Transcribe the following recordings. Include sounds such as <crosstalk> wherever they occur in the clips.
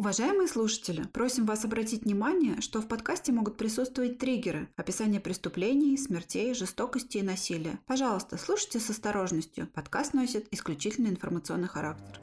Уважаемые слушатели, просим вас обратить внимание, что в подкасте могут присутствовать триггеры, описание преступлений, смертей, жестокости и насилия. Пожалуйста, слушайте с осторожностью. Подкаст носит исключительно информационный характер.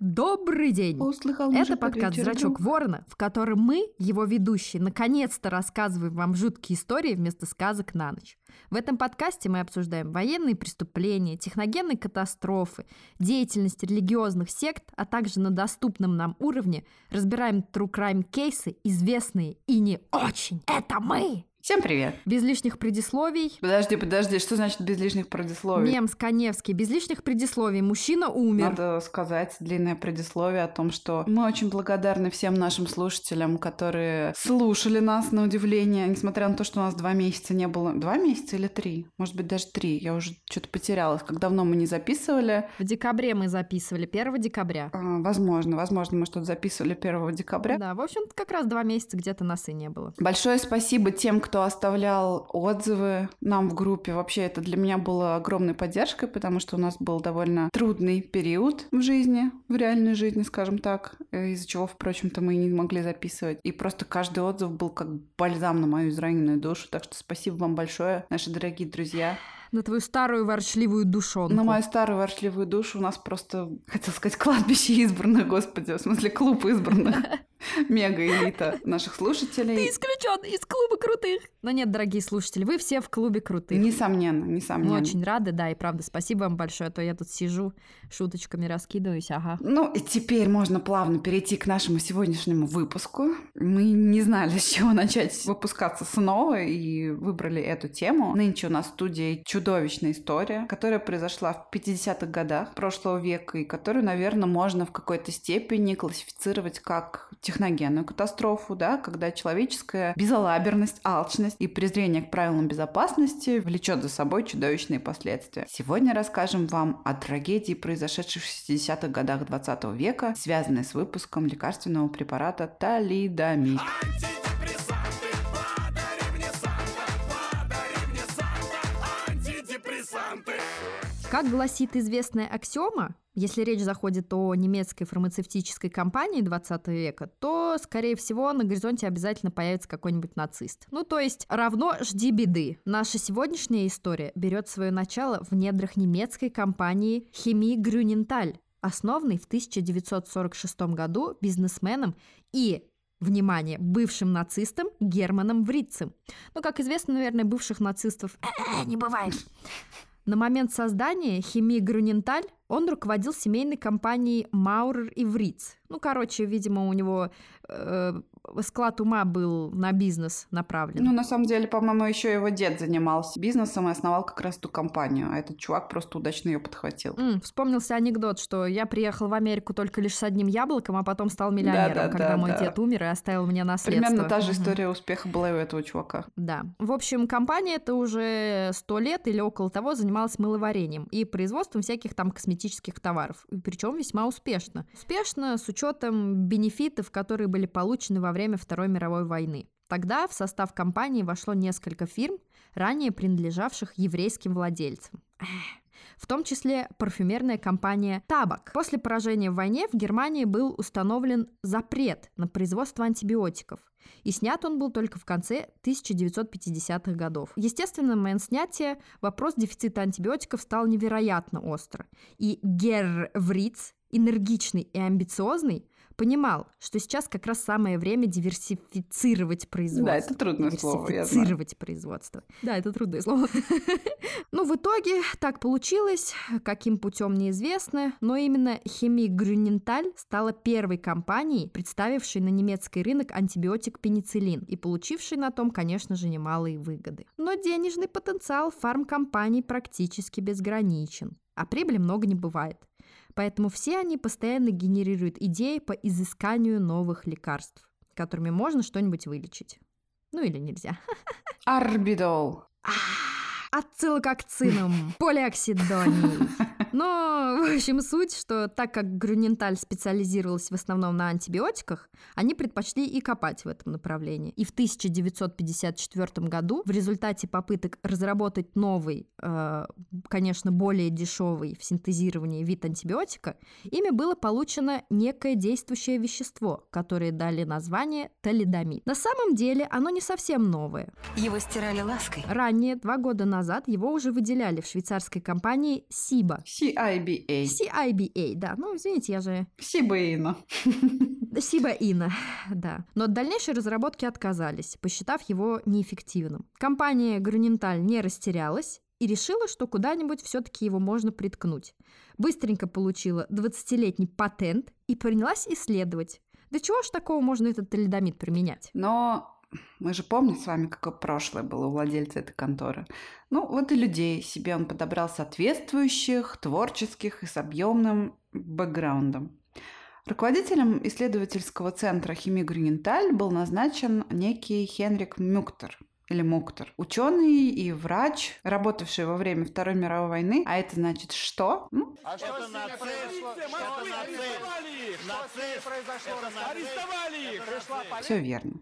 Добрый день! Услыхал Это подкаст «Зрачок ворона», в котором мы, его ведущие, наконец-то рассказываем вам жуткие истории вместо сказок на ночь. В этом подкасте мы обсуждаем военные преступления, техногенные катастрофы, деятельность религиозных сект, а также на доступном нам уровне разбираем true crime кейсы, известные и не очень. Это мы! Всем привет! Без лишних предисловий. Подожди, подожди, что значит без лишних предисловий? Мем Сканевский. Без лишних предисловий. Мужчина умер. Надо сказать длинное предисловие о том, что мы очень благодарны всем нашим слушателям, которые слушали нас на удивление, несмотря на то, что у нас два месяца не было. Два месяца или три? Может быть, даже три. Я уже что-то потерялась. Как давно мы не записывали? В декабре мы записывали, 1 декабря. А, возможно, возможно, мы что-то записывали 1 декабря. Да, в общем как раз два месяца где-то нас и не было. Большое спасибо тем, кто оставлял отзывы нам в группе. Вообще это для меня было огромной поддержкой, потому что у нас был довольно трудный период в жизни, в реальной жизни, скажем так, из-за чего, впрочем-то, мы и не могли записывать. И просто каждый отзыв был как бальзам на мою израненную душу. Так что спасибо вам большое, наши дорогие друзья на твою старую ворчливую душонку. На мою старую ворчливую душу у нас просто, хотел сказать, кладбище избранных, господи, в смысле клуб избранных. <laughs> <laughs> Мега-элита наших слушателей. Ты исключен из клуба крутых. Но нет, дорогие слушатели, вы все в клубе крутых. Несомненно, несомненно. Мы очень рады, да, и правда, спасибо вам большое, а то я тут сижу, шуточками раскидываюсь, ага. Ну, и теперь можно плавно перейти к нашему сегодняшнему выпуску. Мы не знали, с чего начать выпускаться снова, и выбрали эту тему. Нынче у нас в студии чудовищная история, которая произошла в 50-х годах прошлого века, и которую, наверное, можно в какой-то степени классифицировать как техногенную катастрофу, да, когда человеческая безалаберность, алчность и презрение к правилам безопасности влечет за собой чудовищные последствия. Сегодня расскажем вам о трагедии, произошедшей в 60-х годах 20 века, связанной с выпуском лекарственного препарата талидомид. Как гласит известная аксиома, если речь заходит о немецкой фармацевтической компании 20 века, то, скорее всего, на горизонте обязательно появится какой-нибудь нацист. Ну, то есть, равно жди беды. Наша сегодняшняя история берет свое начало в недрах немецкой компании Химии Грюненталь, основанной в 1946 году бизнесменом и Внимание, бывшим нацистом Германом Врицем. Ну, как известно, наверное, бывших нацистов не бывает. На момент создания химии Груненталь он руководил семейной компанией Маурер и Вриц. Ну, короче, видимо, у него э, склад ума был на бизнес направлен. Ну, на самом деле, по-моему, еще его дед занимался бизнесом и основал как раз ту компанию, а этот чувак просто удачно ее подхватил. Mm, вспомнился анекдот, что я приехал в Америку только лишь с одним яблоком, а потом стал миллионером, да, да, когда да, мой да. дед умер и оставил мне наследство. Примерно та же история успеха была и у этого чувака. Да. В общем, компания это уже сто лет или около того занималась мыловарением и производством всяких там косметических товаров, причем весьма успешно. Успешно с учетом бенефитов, которые были получены во время Второй мировой войны. Тогда в состав компании вошло несколько фирм, ранее принадлежавших еврейским владельцам. В том числе парфюмерная компания «Табак». После поражения в войне в Германии был установлен запрет на производство антибиотиков. И снят он был только в конце 1950-х годов. Естественно, в момент снятия вопрос дефицита антибиотиков стал невероятно остро. И Герр Вриц, энергичный и амбициозный, понимал, что сейчас как раз самое время диверсифицировать производство. Да, это трудное слово, Диверсифицировать производство. Да, это трудное слово. <laughs> Ну, в итоге так получилось, каким путем неизвестно, но именно Химик Грюненталь стала первой компанией, представившей на немецкий рынок антибиотик пенициллин и получившей на том, конечно же, немалые выгоды. Но денежный потенциал фармкомпаний практически безграничен, а прибыли много не бывает. Поэтому все они постоянно генерируют идеи по изысканию новых лекарств, которыми можно что-нибудь вылечить. Ну или нельзя. <laughs> Арбидол. А, ацилококцином, <laughs> полиоксидонией. <laughs> Но, в общем, суть, что так как Грюненталь специализировалась в основном на антибиотиках, они предпочли и копать в этом направлении. И в 1954 году в результате попыток разработать новый, э, конечно, более дешевый в синтезировании вид антибиотика, ими было получено некое действующее вещество, которое дали название талидомид. На самом деле оно не совсем новое. Его стирали лаской. Ранее, два года назад, его уже выделяли в швейцарской компании SIBA. CIBA. CIBA, да. Ну, извините, я же... Сибаина. Сибаина, <laughs> да. Но от дальнейшей разработки отказались, посчитав его неэффективным. Компания Грюненталь не растерялась и решила, что куда-нибудь все-таки его можно приткнуть. Быстренько получила 20-летний патент и принялась исследовать. Да чего ж такого можно этот талидомид применять? Но мы же помним с вами, какое прошлое было у владельца этой конторы. Ну, вот и людей себе он подобрал соответствующих, творческих и с объемным бэкграундом. Руководителем исследовательского центра химии Грюненталь был назначен некий Хенрик Мюктер или Муктер. Ученый и врач, работавший во время Второй мировой войны. А это значит что? Ну, А что это нацист. Нацист. произошло? Арестовали их. Все верно.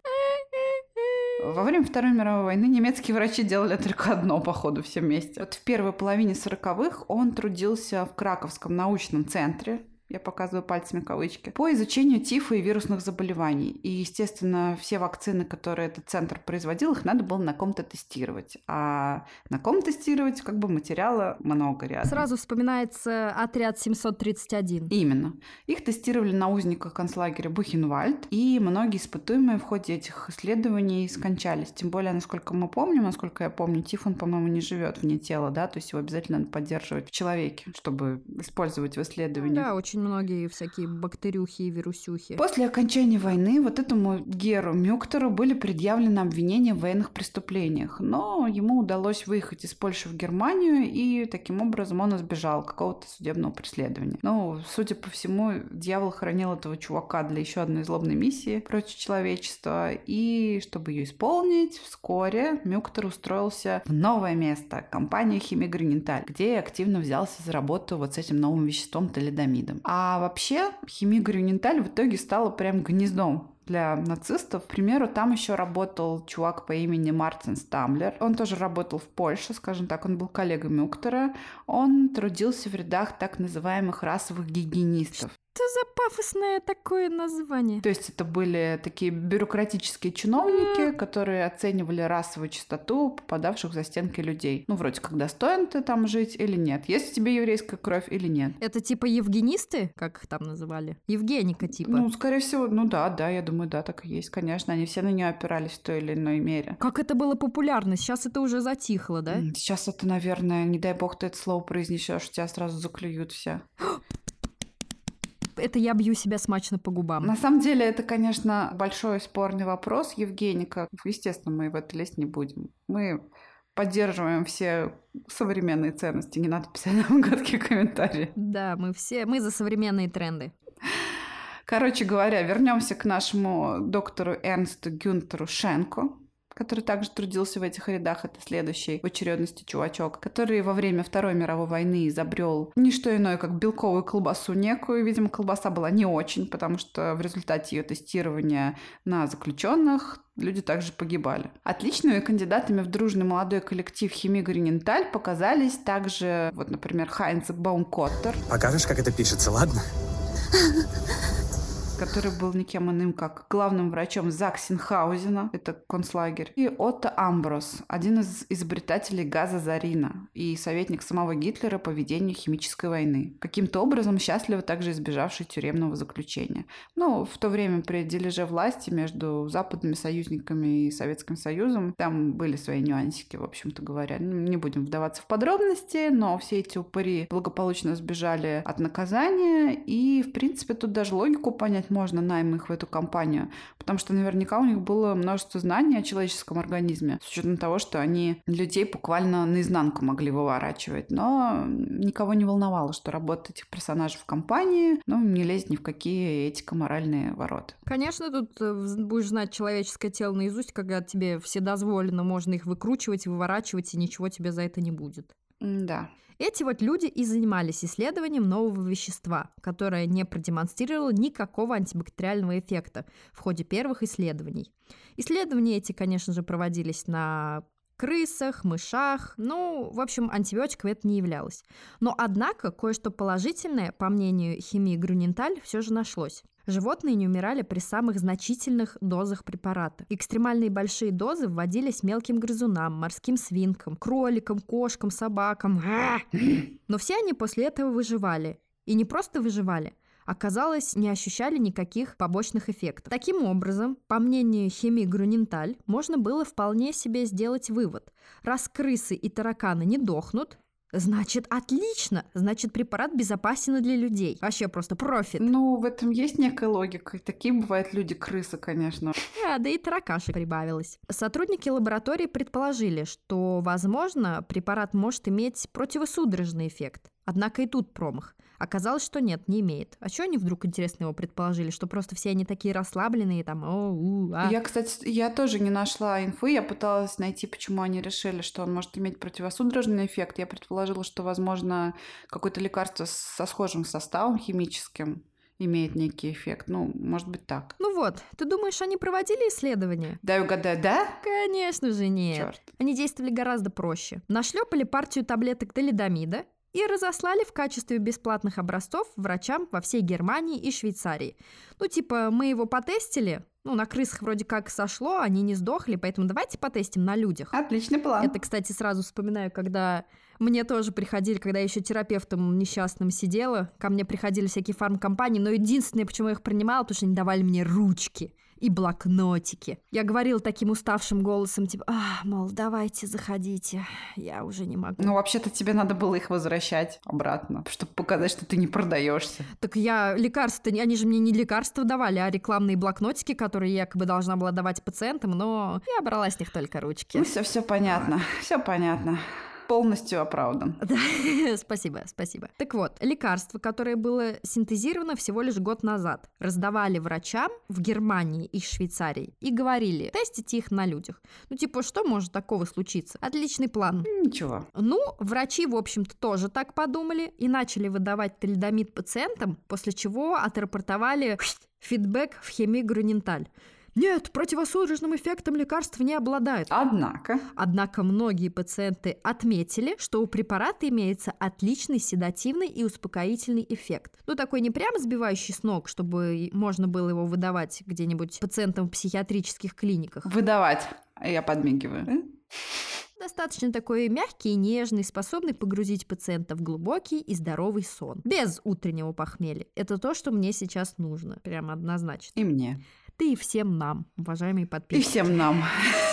Во время Второй мировой войны немецкие врачи делали только одно, походу, все вместе. Вот в первой половине сороковых он трудился в Краковском научном центре я показываю пальцами кавычки, по изучению тифа и вирусных заболеваний. И, естественно, все вакцины, которые этот центр производил, их надо было на ком-то тестировать. А на ком тестировать, как бы материала много рядом. Сразу вспоминается отряд 731. Именно. Их тестировали на узниках концлагеря Бухенвальд, и многие испытуемые в ходе этих исследований скончались. Тем более, насколько мы помним, насколько я помню, тиф, он, по-моему, не живет вне тела, да, то есть его обязательно надо поддерживать в человеке, чтобы использовать в исследовании. Да, очень многие всякие бактерюхи и вирусюхи. После окончания войны вот этому Геру Мюктеру были предъявлены обвинения в военных преступлениях, но ему удалось выехать из Польши в Германию, и таким образом он избежал какого-то судебного преследования. Ну, судя по всему, дьявол хранил этого чувака для еще одной злобной миссии против человечества, и чтобы ее исполнить, вскоре Мюктер устроился в новое место, компанию Химиграниталь, где активно взялся за работу вот с этим новым веществом талидомидом. А вообще химия Грюненталь в итоге стала прям гнездом для нацистов. К примеру, там еще работал чувак по имени Мартин Стамлер. Он тоже работал в Польше, скажем так, он был коллегой Мюктера. Он трудился в рядах так называемых расовых гигиенистов. Что за пафосное такое название? То есть это были такие бюрократические чиновники, которые оценивали расовую чистоту попадавших за стенки людей. Ну, вроде как достоин ты там жить или нет. Есть в тебе еврейская кровь или нет. Это типа евгенисты, как их там называли? Евгеника типа. Ну, скорее всего, ну да, да, я думаю, да, так и есть, конечно. Они все на нее опирались в той или иной мере. Как это было популярно? Сейчас это уже затихло, да? Сейчас это, наверное, не дай бог ты это слово произнесешь, тебя сразу заклюют все. <gasps> это я бью себя смачно по губам. На самом деле это, конечно, большой спорный вопрос, Евгеника. Естественно, мы в это лезть не будем. Мы поддерживаем все современные ценности. Не надо писать нам гадкие комментарии. Да, мы все, мы за современные тренды. Короче говоря, вернемся к нашему доктору Эрнсту Гюнтеру Шенко, который также трудился в этих рядах, это следующий в очередности чувачок, который во время Второй мировой войны изобрел не что иное, как белковую колбасу некую. Видимо, колбаса была не очень, потому что в результате ее тестирования на заключенных люди также погибали. Отличными кандидатами в дружный молодой коллектив химии Гриненталь показались также, вот, например, Хайнц Баумкоттер. Покажешь, как это пишется, ладно? <laughs> который был никем иным, как главным врачом Заксенхаузена, это концлагерь, и Отто Амброс, один из изобретателей газа Зарина и советник самого Гитлера по ведению химической войны. Каким-то образом счастливо также избежавший тюремного заключения. Но в то время при дележе власти между западными союзниками и Советским Союзом там были свои нюансики, в общем-то говоря. Не будем вдаваться в подробности, но все эти упыри благополучно сбежали от наказания, и, в принципе, тут даже логику понять понять можно найм их в эту компанию, потому что наверняка у них было множество знаний о человеческом организме, с учетом того, что они людей буквально наизнанку могли выворачивать. Но никого не волновало, что работа этих персонажей в компании, ну, не лезет ни в какие этико-моральные ворота. Конечно, тут э, будешь знать человеческое тело наизусть, когда тебе все дозволено, можно их выкручивать, выворачивать, и ничего тебе за это не будет. Да. Эти вот люди и занимались исследованием нового вещества, которое не продемонстрировало никакого антибактериального эффекта в ходе первых исследований. Исследования эти, конечно же, проводились на крысах, мышах. Ну, в общем, антибиотиком это не являлось. Но, однако, кое-что положительное, по мнению химии Груненталь, все же нашлось. Животные не умирали при самых значительных дозах препарата. Экстремальные большие дозы вводились мелким грызунам, морским свинкам, кроликам, кошкам, собакам. <clears throat> Но все они после этого выживали. И не просто выживали, оказалось, не ощущали никаких побочных эффектов. Таким образом, по мнению химии Груненталь, можно было вполне себе сделать вывод. Раз крысы и тараканы не дохнут, Значит, отлично. Значит, препарат безопасен для людей. Вообще просто профит. Ну, в этом есть некая логика. Такие бывают люди-крысы, конечно. Да, да и таракашек прибавилось. Сотрудники лаборатории предположили, что, возможно, препарат может иметь противосудорожный эффект. Однако и тут промах. Оказалось, что нет, не имеет. А что они вдруг, интересно, его предположили? Что просто все они такие расслабленные, там, о, у, а. Я, кстати, я тоже не нашла инфы. Я пыталась найти, почему они решили, что он может иметь противосудорожный эффект. Я предположила, что, возможно, какое-то лекарство со схожим составом химическим имеет некий эффект. Ну, может быть так. Ну вот, ты думаешь, они проводили исследования? Дай угадаю, да? Конечно же нет. Черт. Они действовали гораздо проще. Нашлепали партию таблеток талидомида и разослали в качестве бесплатных образцов врачам во всей Германии и Швейцарии. Ну, типа, мы его потестили, ну, на крысах вроде как сошло, они не сдохли, поэтому давайте потестим на людях. Отличный план. Это, кстати, сразу вспоминаю, когда мне тоже приходили, когда я еще терапевтом несчастным сидела, ко мне приходили всякие фармкомпании, но единственное, почему я их принимала, потому что они давали мне ручки и блокнотики. Я говорила таким уставшим голосом, типа, а, мол, давайте, заходите, я уже не могу. Ну, вообще-то тебе надо было их возвращать обратно, чтобы показать, что ты не продаешься. Так я лекарства, они же мне не лекарства давали, а рекламные блокнотики, которые я якобы должна была давать пациентам, но я брала с них только ручки. Ну, все, все понятно, все понятно полностью оправдан. <laughs> Да, спасибо, спасибо. Так вот, лекарство, которое было синтезировано всего лишь год назад, раздавали врачам в Германии и Швейцарии и говорили, тестите их на людях. Ну, типа, что может такого случиться? Отличный план. Ничего. Ну, врачи, в общем-то, тоже так подумали и начали выдавать талидомид пациентам, после чего отрапортовали фидбэк в химии Груненталь. Нет, противосудорожным эффектом лекарств не обладают. Однако. Однако многие пациенты отметили, что у препарата имеется отличный седативный и успокоительный эффект. Ну, такой не прямо сбивающий с ног, чтобы можно было его выдавать где-нибудь пациентам в психиатрических клиниках. Выдавать. Я подмигиваю. Достаточно такой мягкий и нежный, способный погрузить пациента в глубокий и здоровый сон. Без утреннего похмелья. Это то, что мне сейчас нужно. Прямо однозначно. И мне. Ты и всем нам, уважаемые И подписчики. всем нам.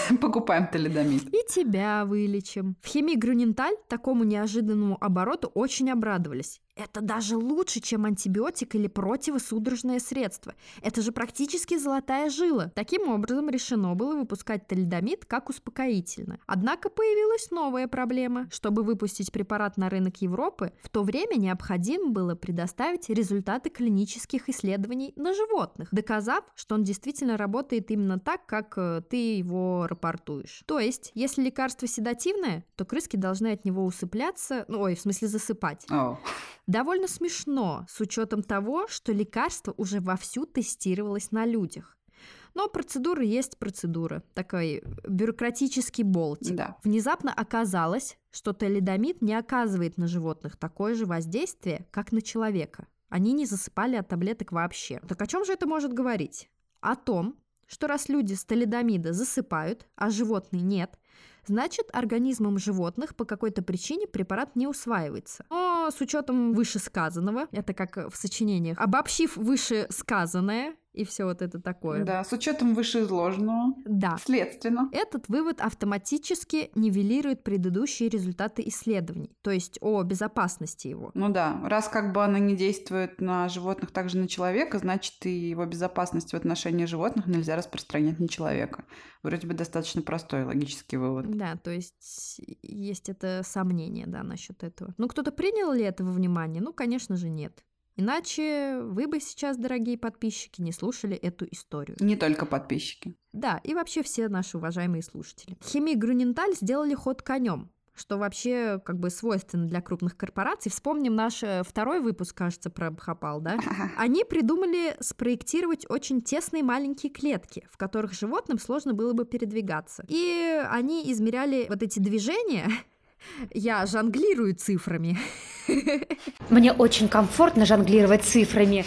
<laughs> Покупаем талидомид. И тебя вылечим. В химии Груненталь такому неожиданному обороту очень обрадовались. Это даже лучше, чем антибиотик или противосудорожное средство. Это же практически золотая жила. Таким образом, решено было выпускать талидомид как успокоительное. Однако появилась новая проблема. Чтобы выпустить препарат на рынок Европы, в то время необходимо было предоставить результаты клинических исследований на животных, доказав, что он действительно работает именно так, как э, ты его рапортуешь. То есть, если лекарство седативное, то крыски должны от него усыпляться, ну, ой, в смысле засыпать. О, Довольно смешно, с учетом того, что лекарство уже вовсю тестировалось на людях. Но процедура есть процедура, такой бюрократический болтик. да. Внезапно оказалось, что талидомид не оказывает на животных такое же воздействие, как на человека. Они не засыпали от таблеток вообще. Так о чем же это может говорить? О том, что раз люди с талидомида засыпают, а животные нет, значит организмом животных по какой-то причине препарат не усваивается. Но с учетом вышесказанного, это как в сочинениях, обобщив вышесказанное, и все вот это такое. Да, с учетом вышеизложенного. Да. Следственно. Этот вывод автоматически нивелирует предыдущие результаты исследований, то есть о безопасности его. Ну да, раз как бы она не действует на животных, также на человека, значит и его безопасность в отношении животных нельзя распространять на человека. Вроде бы достаточно простой логический вывод. Да, то есть есть это сомнение, да, насчет этого. Ну, кто-то принял ли это во внимание? Ну, конечно же, нет. Иначе вы бы сейчас, дорогие подписчики, не слушали эту историю. Не только подписчики. Да, и вообще все наши уважаемые слушатели. Химия Груненталь сделали ход конем что вообще как бы свойственно для крупных корпораций. Вспомним наш э, второй выпуск, кажется, про Бхопал, да? <laughs> Они придумали спроектировать очень тесные маленькие клетки, в которых животным сложно было бы передвигаться. И они измеряли вот эти движения <laughs> я жонглирую цифрами. Мне очень комфортно жонглировать цифрами.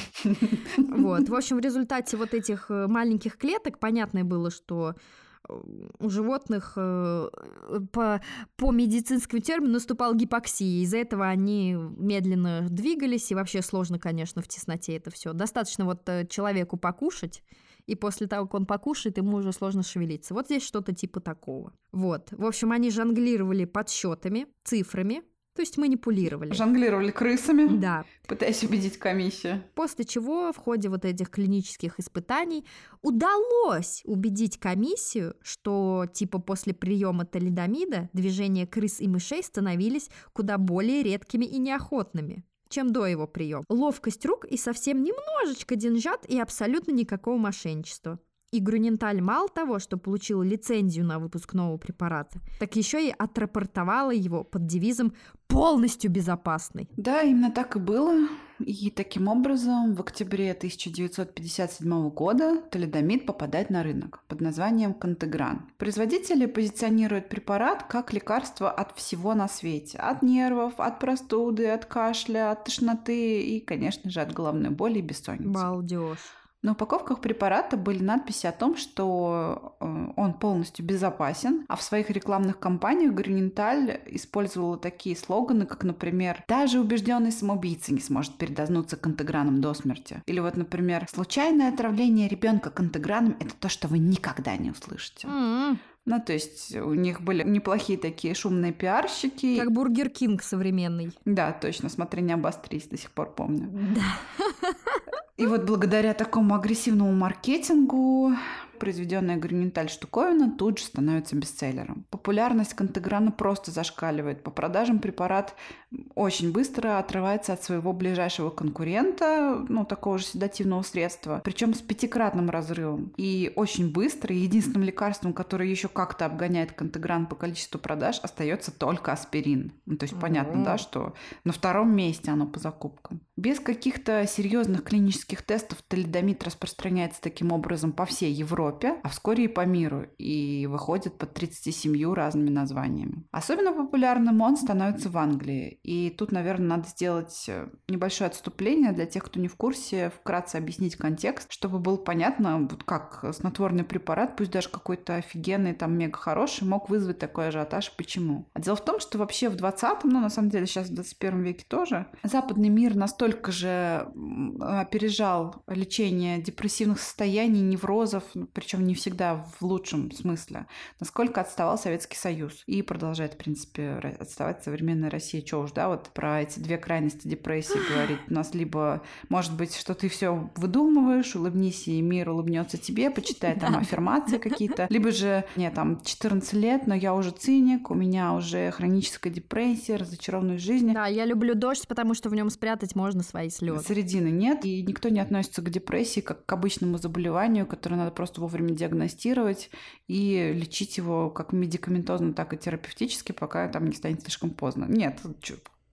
Вот, в общем, в результате вот этих э, маленьких клеток понятно было, что э, у животных э, по, по медицинскому термину наступал гипоксия. Из-за этого они медленно двигались, и вообще сложно, конечно, в тесноте это все. Достаточно вот человеку покушать, и после того, как он покушает, ему уже сложно шевелиться. Вот здесь что-то типа такого. Вот. В общем, они жонглировали подсчетами, цифрами, то есть манипулировали. Жонглировали крысами. Да. Пытаясь убедить комиссию. После чего в ходе вот этих клинических испытаний удалось убедить комиссию, что типа после приема талидомида движения крыс и мышей становились куда более редкими и неохотными чем до его приема. Ловкость рук и совсем немножечко деньжат и абсолютно никакого мошенничества. И Груненталь мало того, что получила лицензию на выпуск нового препарата, так еще и отрапортовала его под девизом «полностью безопасный». Да, именно так и было. И таким образом в октябре 1957 года талидомид попадает на рынок под названием Контегран. Производители позиционируют препарат как лекарство от всего на свете. От нервов, от простуды, от кашля, от тошноты и, конечно же, от головной боли и бессонницы. Балдеж. На упаковках препарата были надписи о том, что э, он полностью безопасен, а в своих рекламных кампаниях Грюненталь использовала такие слоганы, как, например, «Даже убежденный самоубийца не сможет передознуться контеграном до смерти». Или вот, например, «Случайное отравление ребенка контеграном – это то, что вы никогда не услышите». Mm-hmm. Ну, то есть у них были неплохие такие шумные пиарщики. Как Бургер Кинг современный. Да, точно. Смотри, не обострись, до сих пор помню. Да. <laughs> И вот благодаря такому агрессивному маркетингу произведенная Грюненталь штуковина тут же становится бестселлером. Популярность Контергана просто зашкаливает. По продажам препарат очень быстро отрывается от своего ближайшего конкурента, ну, такого же седативного средства, причем с пятикратным разрывом. И очень быстро единственным лекарством, которое еще как-то обгоняет Контерган по количеству продаж, остается только аспирин. Ну, то есть понятно, да, что на втором месте оно по закупкам. Без каких-то серьезных клинических тестов талидомид распространяется таким образом по всей Европе, а вскоре и по миру, и выходит под 37 разными названиями. Особенно популярным он становится в Англии. И тут, наверное, надо сделать э, небольшое отступление для тех, кто не в курсе, вкратце объяснить контекст, чтобы было понятно, вот как снотворный препарат, пусть даже какой-то офигенный, там, мега хороший, мог вызвать такой ажиотаж. Почему? А дело в том, что вообще в 20-м, ну, на самом деле, сейчас в 21 веке тоже, западный мир настолько настолько же опережал лечение депрессивных состояний, неврозов, ну, причем не всегда в лучшем смысле, насколько отставал Советский Союз. И продолжает, в принципе, отставать современная Россия. Чего уж, да, вот про эти две крайности депрессии <gasps> говорить. У нас либо, может быть, что ты все выдумываешь, улыбнись, и мир улыбнется тебе, почитай там <laughs> аффирмации какие-то. <laughs> Либо же, нет, там 14 лет, но я уже циник, у меня уже хроническая депрессия, разочарованность жизни. Да, я люблю дождь, потому что в нем спрятать можно можно свои слезы. Середины нет, и никто не относится к депрессии как к обычному заболеванию, которое надо просто вовремя диагностировать и лечить его как медикаментозно, так и терапевтически, пока там не станет слишком поздно. Нет,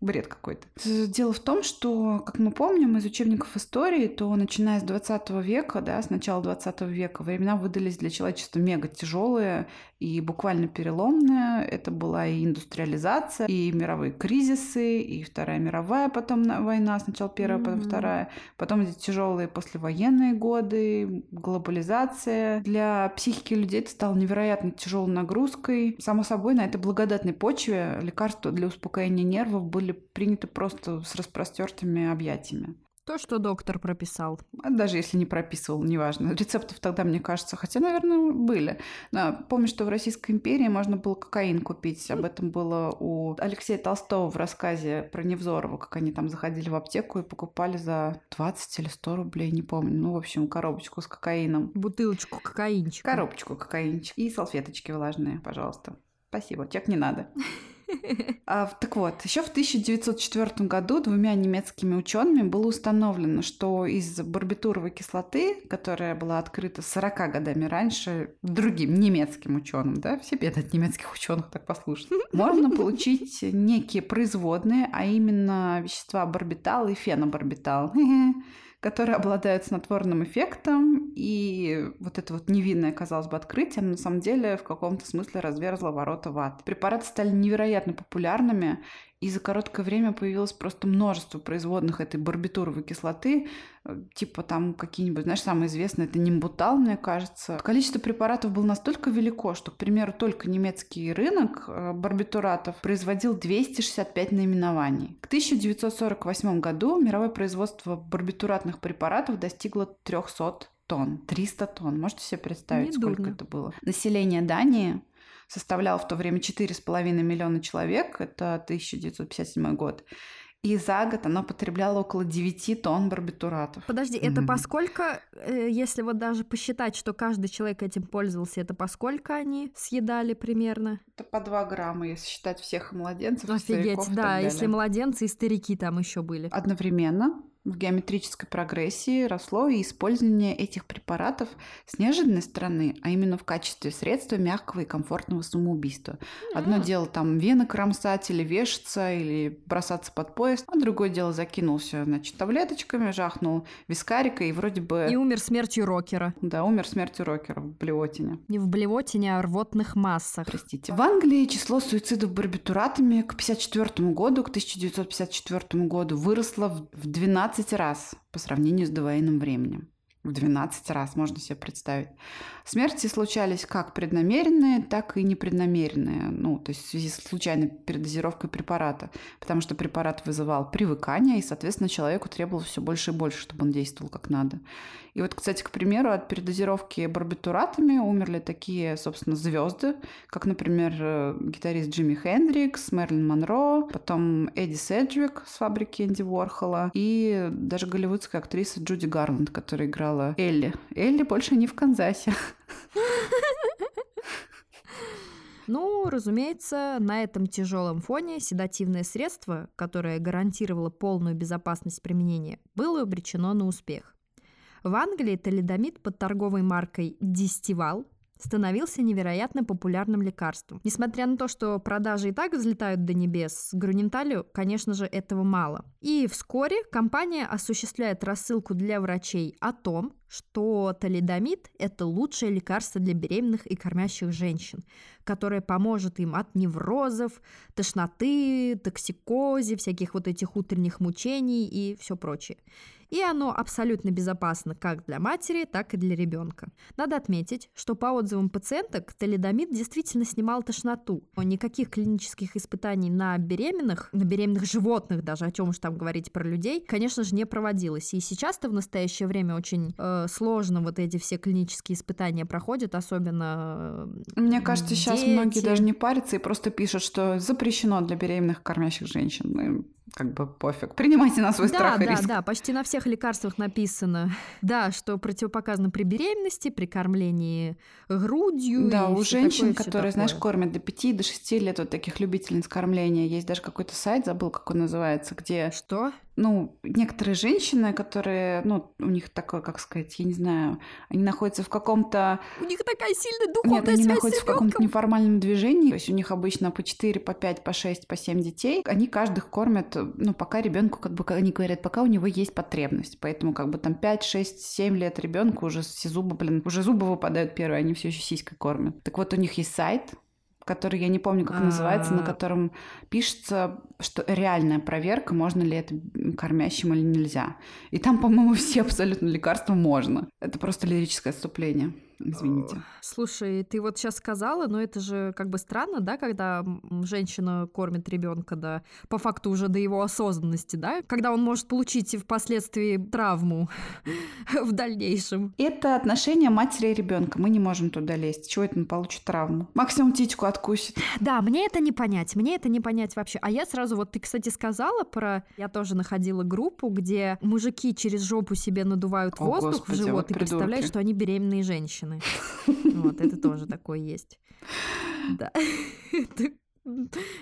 бред какой-то. Дело в том, что, как мы помним из учебников истории, то начиная с 20 века, да, с начала 20 века, времена выдались для человечества мега тяжелые и буквально переломные. Это была и индустриализация, и мировые кризисы, и Вторая мировая потом война, сначала Первая, mm-hmm. потом Вторая, потом эти тяжелые послевоенные годы, глобализация. Для психики людей это стало невероятно тяжелой нагрузкой. Само собой, на этой благодатной почве лекарства для успокоения нервов были приняты просто с распростертыми объятиями. То, что доктор прописал. А Даже если не прописывал, неважно. Рецептов тогда, мне кажется, хотя, наверное, были. Но помню, что в Российской империи можно было кокаин купить. Об этом было у Алексея Толстого в рассказе про Невзорова, как они там заходили в аптеку и покупали за 20 или 100 рублей, не помню. Ну, в общем, коробочку с кокаином. Бутылочку кокаинчика. Коробочку кокаинчик. И салфеточки влажные, пожалуйста. Спасибо, чек не надо. <laughs> <laughs> А, так вот, еще в 1904 году двумя немецкими учеными было установлено, что из барбитуровой кислоты, которая была открыта 40 годами раньше другим немецким ученым, да, все беды от немецких ученых, так послушать, <laughs> можно получить некие производные, а именно вещества барбитал и фенобарбитал <laughs> которые обладают снотворным эффектом, и вот это вот невинное, казалось бы, открытие, на самом деле в каком-то смысле разверзло ворота в ад. Препараты стали невероятно популярными, и за короткое время появилось просто множество производных этой барбитуровой кислоты, э, типа там какие-нибудь, знаешь, самые известные, это нимбутал, мне кажется. Количество препаратов было настолько велико, что, к примеру, только немецкий рынок э, барбитуратов производил 265 наименований. К 1948 году мировое производство барбитуратных препаратов достигло 300 тонн. 300 тонн. Можете себе представить, Недурно. сколько это было? Население Дании составлял в то время 4,5 миллиона человек, это 1957 год. И за год оно потребляло около 9 тонн барбитуратов. Подожди, это Мгм. поскольку, э, если вот даже посчитать, что каждый человек этим пользовался, это поскольку они съедали примерно? Это по 2 грамма, если считать всех младенцев, и Офигеть, стариков и да, если младенцы и старики там еще были. Одновременно в геометрической прогрессии росло и использование этих препаратов с неожиданной стороны, а именно в качестве средства мягкого и комфортного самоубийства. Одно дело там вены кромсать или вешаться, или бросаться под поезд, а другое дело закинулся, значит, таблеточками, жахнул вискарика и вроде бы... И умер смертью рокера. Да, умер смертью рокера в блевотине. Не в блевотине, а в рвотных массах. Простите. В Англии число суицидов барбитуратами к 54 году, к 1954 году выросло в 12 20 раз по сравнению с довоенным временем. В 12 раз, можно себе представить. Смерти случались как преднамеренные, так и непреднамеренные. Ну, то есть в связи с случайной передозировкой препарата. Потому что препарат вызывал привыкание, и, соответственно, человеку требовалось все больше и больше, чтобы он действовал как надо. И вот, кстати, к примеру, от передозировки барбитуратами умерли такие, собственно, звезды, как, например, э, гитарист Джимми Хендрикс, Мерлин Монро, потом Эдди Седжвик с фабрики Энди Уорхола и даже голливудская актриса Джуди Гарланд, которая играла Элли. Элли больше не в Канзасе. Ну, разумеется, на этом тяжелом фоне седативное средство, которое гарантировало полную безопасность применения, было обречено на успех. В Англии талидомид под торговой маркой Дистивал становился невероятно популярным лекарством. Несмотря на то, что продажи и так взлетают до небес, Груненталю, конечно же, этого мало. И вскоре компания осуществляет рассылку для врачей о том, что талидомид – это лучшее лекарство для беременных и кормящих женщин, которое поможет им от неврозов, тошноты, токсикозе, всяких вот этих утренних мучений и все прочее. И оно абсолютно безопасно как для матери, так и для ребенка. Надо отметить, что по отзывам пациенток талидомид действительно снимал тошноту. Но никаких клинических испытаний на беременных, на беременных животных даже, о чем уж там говорить про людей, конечно же, не проводилось. И сейчас-то в настоящее время очень э, сложно вот эти все клинические испытания проходят, особенно э, Мне кажется, сейчас дети. многие даже не парятся и просто пишут, что запрещено для беременных кормящих женщин. Ну, как бы пофиг. Принимайте на свой да, страх и да, риск. да, почти на всех лекарствах написано, да, что противопоказано при беременности, при кормлении грудью. Да, и у женщин, такое, которые, знаешь, такое. кормят до 5 до 6 лет, вот таких любительниц кормления, есть даже какой-то сайт, забыл, как он называется, где, Что? Ну, некоторые женщины, которые, ну, у них такое, как сказать, я не знаю, они находятся в каком-то У них такая сильная Нет, духовная они связь находятся в каком-то неформальном движении. То есть у них обычно по 4, по 5, по 6, по 7 детей. Они каждых кормят, ну, пока ребенку, как бы, они говорят, пока у него есть потребность. Поэтому, как бы, там 5, 6, 7 лет ребенку уже все зубы, блин, уже зубы выпадают первые, они все еще сиськой кормят. Так вот, у них есть сайт, который я не помню, как называется, на А. котором пишется, что реальная проверка, можно ли это кормящим или нельзя. И там, по-моему, <laughs> все абсолютно лекарства можно. Это просто лирическое отступление. Извините. Слушай, ты вот сейчас сказала, но это же как бы странно, да, когда женщина кормит ребенка, да, по факту уже до его осознанности, да, когда он может получить впоследствии травму <laughs> в дальнейшем. Это отношение матери и ребенка. Мы не можем туда лезть. Чего это он получит травму? Максимум титьку откусит. Да, мне это не понять, мне это не понять вообще. А я сразу, вот ты, кстати, сказала про... Я тоже находила группу, где мужики через жопу себе надувают О, воздух Господи, в живот вот и представляют, что они беременные женщины. Вот, это тоже такое есть. Да.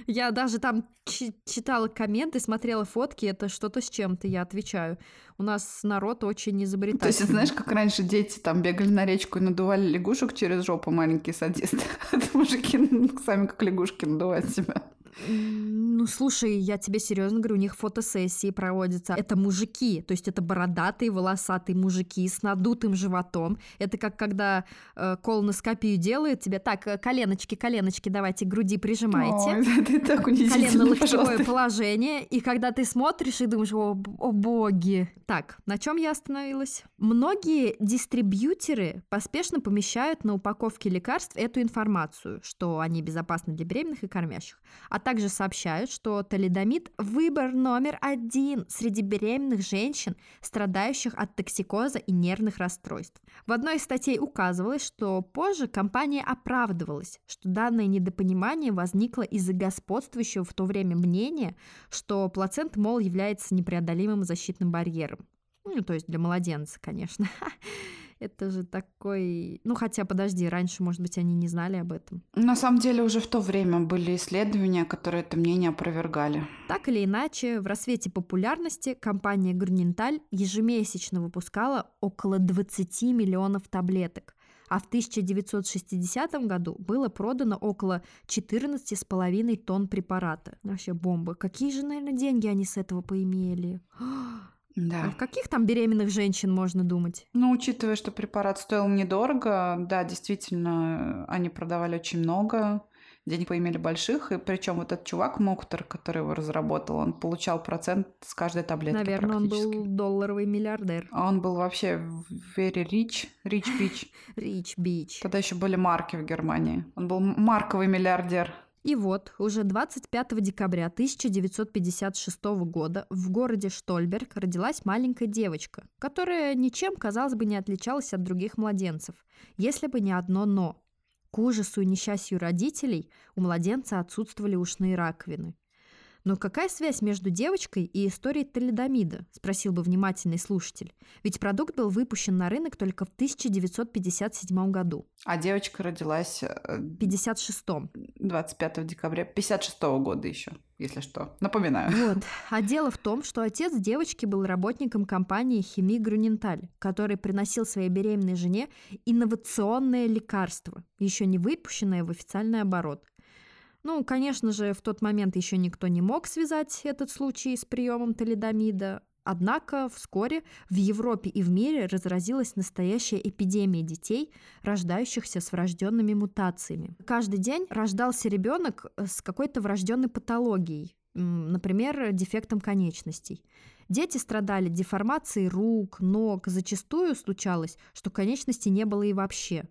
Я даже там чи- читала комменты, смотрела фотки, это что-то с чем-то, я отвечаю. У нас народ очень То есть, изобретательный. знаешь, как раньше дети там бегали на речку и надували лягушек через жопу, маленькие садисты. <laughs> Это мужики сами как лягушки надувают себя. Ну, слушай, я тебе серьезно говорю, у них фотосессии проводятся. Это мужики, то есть это бородатые, волосатые мужики с надутым животом. Это как когда э, колоноскопию делают тебе, так, э, коленочки, коленочки, давайте груди прижимайте. Ой, <laughs> это так Колено-локтевое положение, и когда ты смотришь и думаешь, о, о боги. Так, на чем я остановилась? Многие дистрибьютеры поспешно помещают на упаковке лекарств эту информацию, что они безопасны для беременных и кормящих, а также сообщают, что талидомид – выбор номер один среди беременных женщин, страдающих от токсикоза и нервных расстройств. В одной из статей указывалось, что позже компания оправдывалась, что данное недопонимание возникло из-за господствующего в то время мнения, что плацент, мол, является непреодолимым защитным барьером. Ну, то есть для младенца, конечно. <laughs> Это же такой... Ну, хотя, подожди, раньше, может быть, они не знали об этом. На самом деле уже в то время были исследования, которые это мнение опровергали. Так или иначе, в рассвете популярности компания Грюненталь ежемесячно выпускала около 20 миллионов таблеток, а в 1960 году было продано около 14,5 тонн препарата. Вообще бомба. Какие же, наверное, деньги они с этого поимели? А Да. каких там беременных женщин можно думать? Ну, учитывая, что препарат стоил недорого, да, действительно, они продавали очень много, денег поимели больших, и причем вот этот чувак Моктор, который его разработал, он получал процент с каждой таблетки Наверное, он был долларовый миллиардер. А Он был вообще very rich, rich bitch. Рич Бич. <laughs> Тогда еще были марки в Германии. Он был марковый миллиардер. И вот, уже 25 декабря 1956 года в городе Штольберг родилась маленькая девочка, которая ничем, казалось бы, не отличалась от других младенцев, если бы не одно «но». К ужасу и несчастью родителей у младенца отсутствовали ушные раковины. Но какая связь между девочкой и историей талидомида? Спросил бы внимательный слушатель. Ведь продукт был выпущен на рынок только в 1957 году. А девочка родилась э, В 56-м. 25 декабря 56 года еще, если что. Напоминаю. Вот. <laughs> А дело в том, что отец девочки был работником компании «Химии Грюненталь», который приносил своей беременной жене инновационное лекарство, еще не выпущенное в официальный оборот. Ну, конечно же, в тот момент еще никто не мог связать этот случай с приемом талидомида, Однако вскоре в Европе и в мире разразилась настоящая эпидемия детей, рождающихся с врожденными мутациями. Каждый день рождался ребенок с какой-то врожденной патологией, например, дефектом конечностей. Дети страдали деформацией рук, ног, зачастую случалось, что конечностей не было и вообще.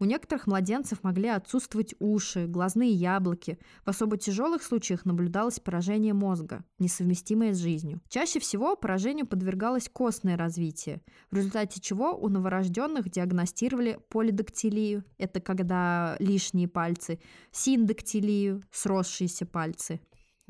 У некоторых младенцев могли отсутствовать уши, глазные яблоки. В особо тяжелых случаях наблюдалось поражение мозга, несовместимое с жизнью. Чаще всего поражению подвергалось костное развитие, в результате чего у новорожденных диагностировали полидактилию, это когда лишние пальцы, синдактилию, сросшиеся пальцы,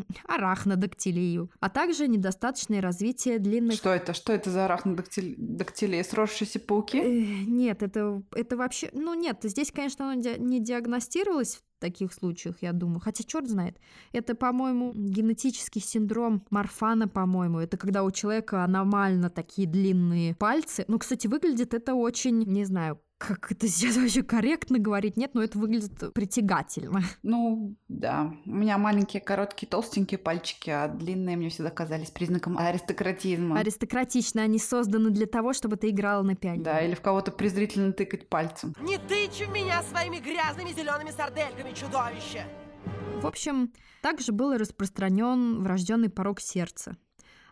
<laughs> арахнодактилию, а также недостаточное развитие длинных Что это? Что это за арахнодактилия? Сросшиеся пауки? Э, Нет, это, это вообще... Ну нет, здесь, конечно, оно не диагностировалось в таких случаях, я думаю. Хотя черт знает. Это, по-моему, генетический синдром Марфана, по-моему. Это когда у человека аномально такие длинные пальцы. Ну, кстати, выглядит это очень, не знаю, как это сейчас вообще корректно говорить, нет, но это выглядит притягательно. Ну, да. У меня маленькие, короткие, толстенькие пальчики, а длинные мне всегда казались признаком аристократизма. Аристократично они созданы для того, чтобы ты играла на пианино. Да, или в кого-то презрительно тыкать пальцем. Не тычь в меня своими грязными зелеными сардельками, чудовище! В общем, также был распространен врожденный порог сердца.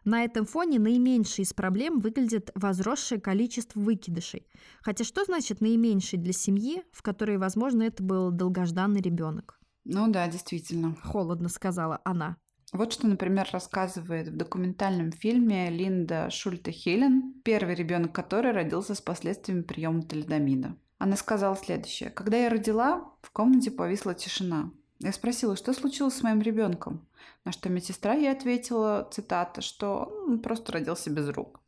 На этом фоне наименьшей из проблем выглядит возросшее количество выкидышей. Хотя что значит наименьший для семьи, в которой, возможно, это был долгожданный ребенок? Ну да, действительно. Холодно сказала она. Вот что, например, рассказывает в документальном фильме Линда Шульте-Хелен, первый ребенок которой родился с последствиями приема талидомида. Она сказала следующее. Когда я родила, в комнате повисла тишина. Я спросила, что случилось с моим ребенком. На что медсестра ей ответила, цитата, что он просто родился без рук.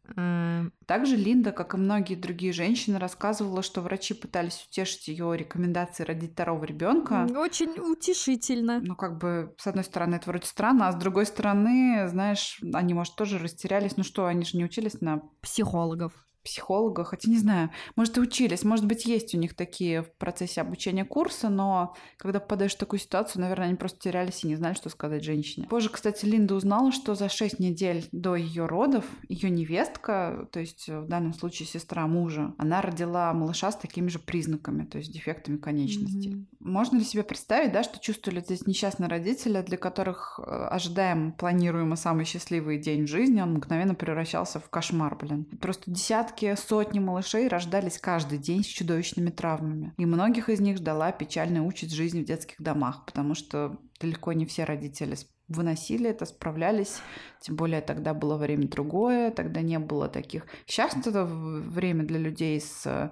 Также Линда, как и многие другие женщины, рассказывала, что врачи пытались утешить ее рекомендации родить второго ребенка. Очень утешительно. Ну, как бы, с одной стороны, это вроде странно, а с другой стороны, знаешь, они, может, тоже растерялись. Ну что, они же не учились на Психологов. Психолога, хотя не знаю, может и учились, может быть есть у них такие в процессе обучения курса, но когда попадаешь в такую ситуацию, наверное, они просто терялись и не знали, что сказать женщине. Позже, кстати, Линда узнала, что за 6 недель до ее родов ее невестка, то есть в данном случае сестра мужа, она родила малыша с такими же признаками, то есть дефектами конечностей. Мгм. Можно ли себе представить, да, что чувствовали здесь несчастные родители, для которых э, ожидаем, планируемо самый счастливый день в жизни, он мгновенно превращался в кошмар, блин. Просто десятки, сотни малышей рождались каждый день с чудовищными травмами. И многих из них ждала печальная участь жизни в детских домах, потому что далеко не все родители выносили это, справлялись. Тем более тогда было время другое, тогда не было таких... Сейчас это время для людей с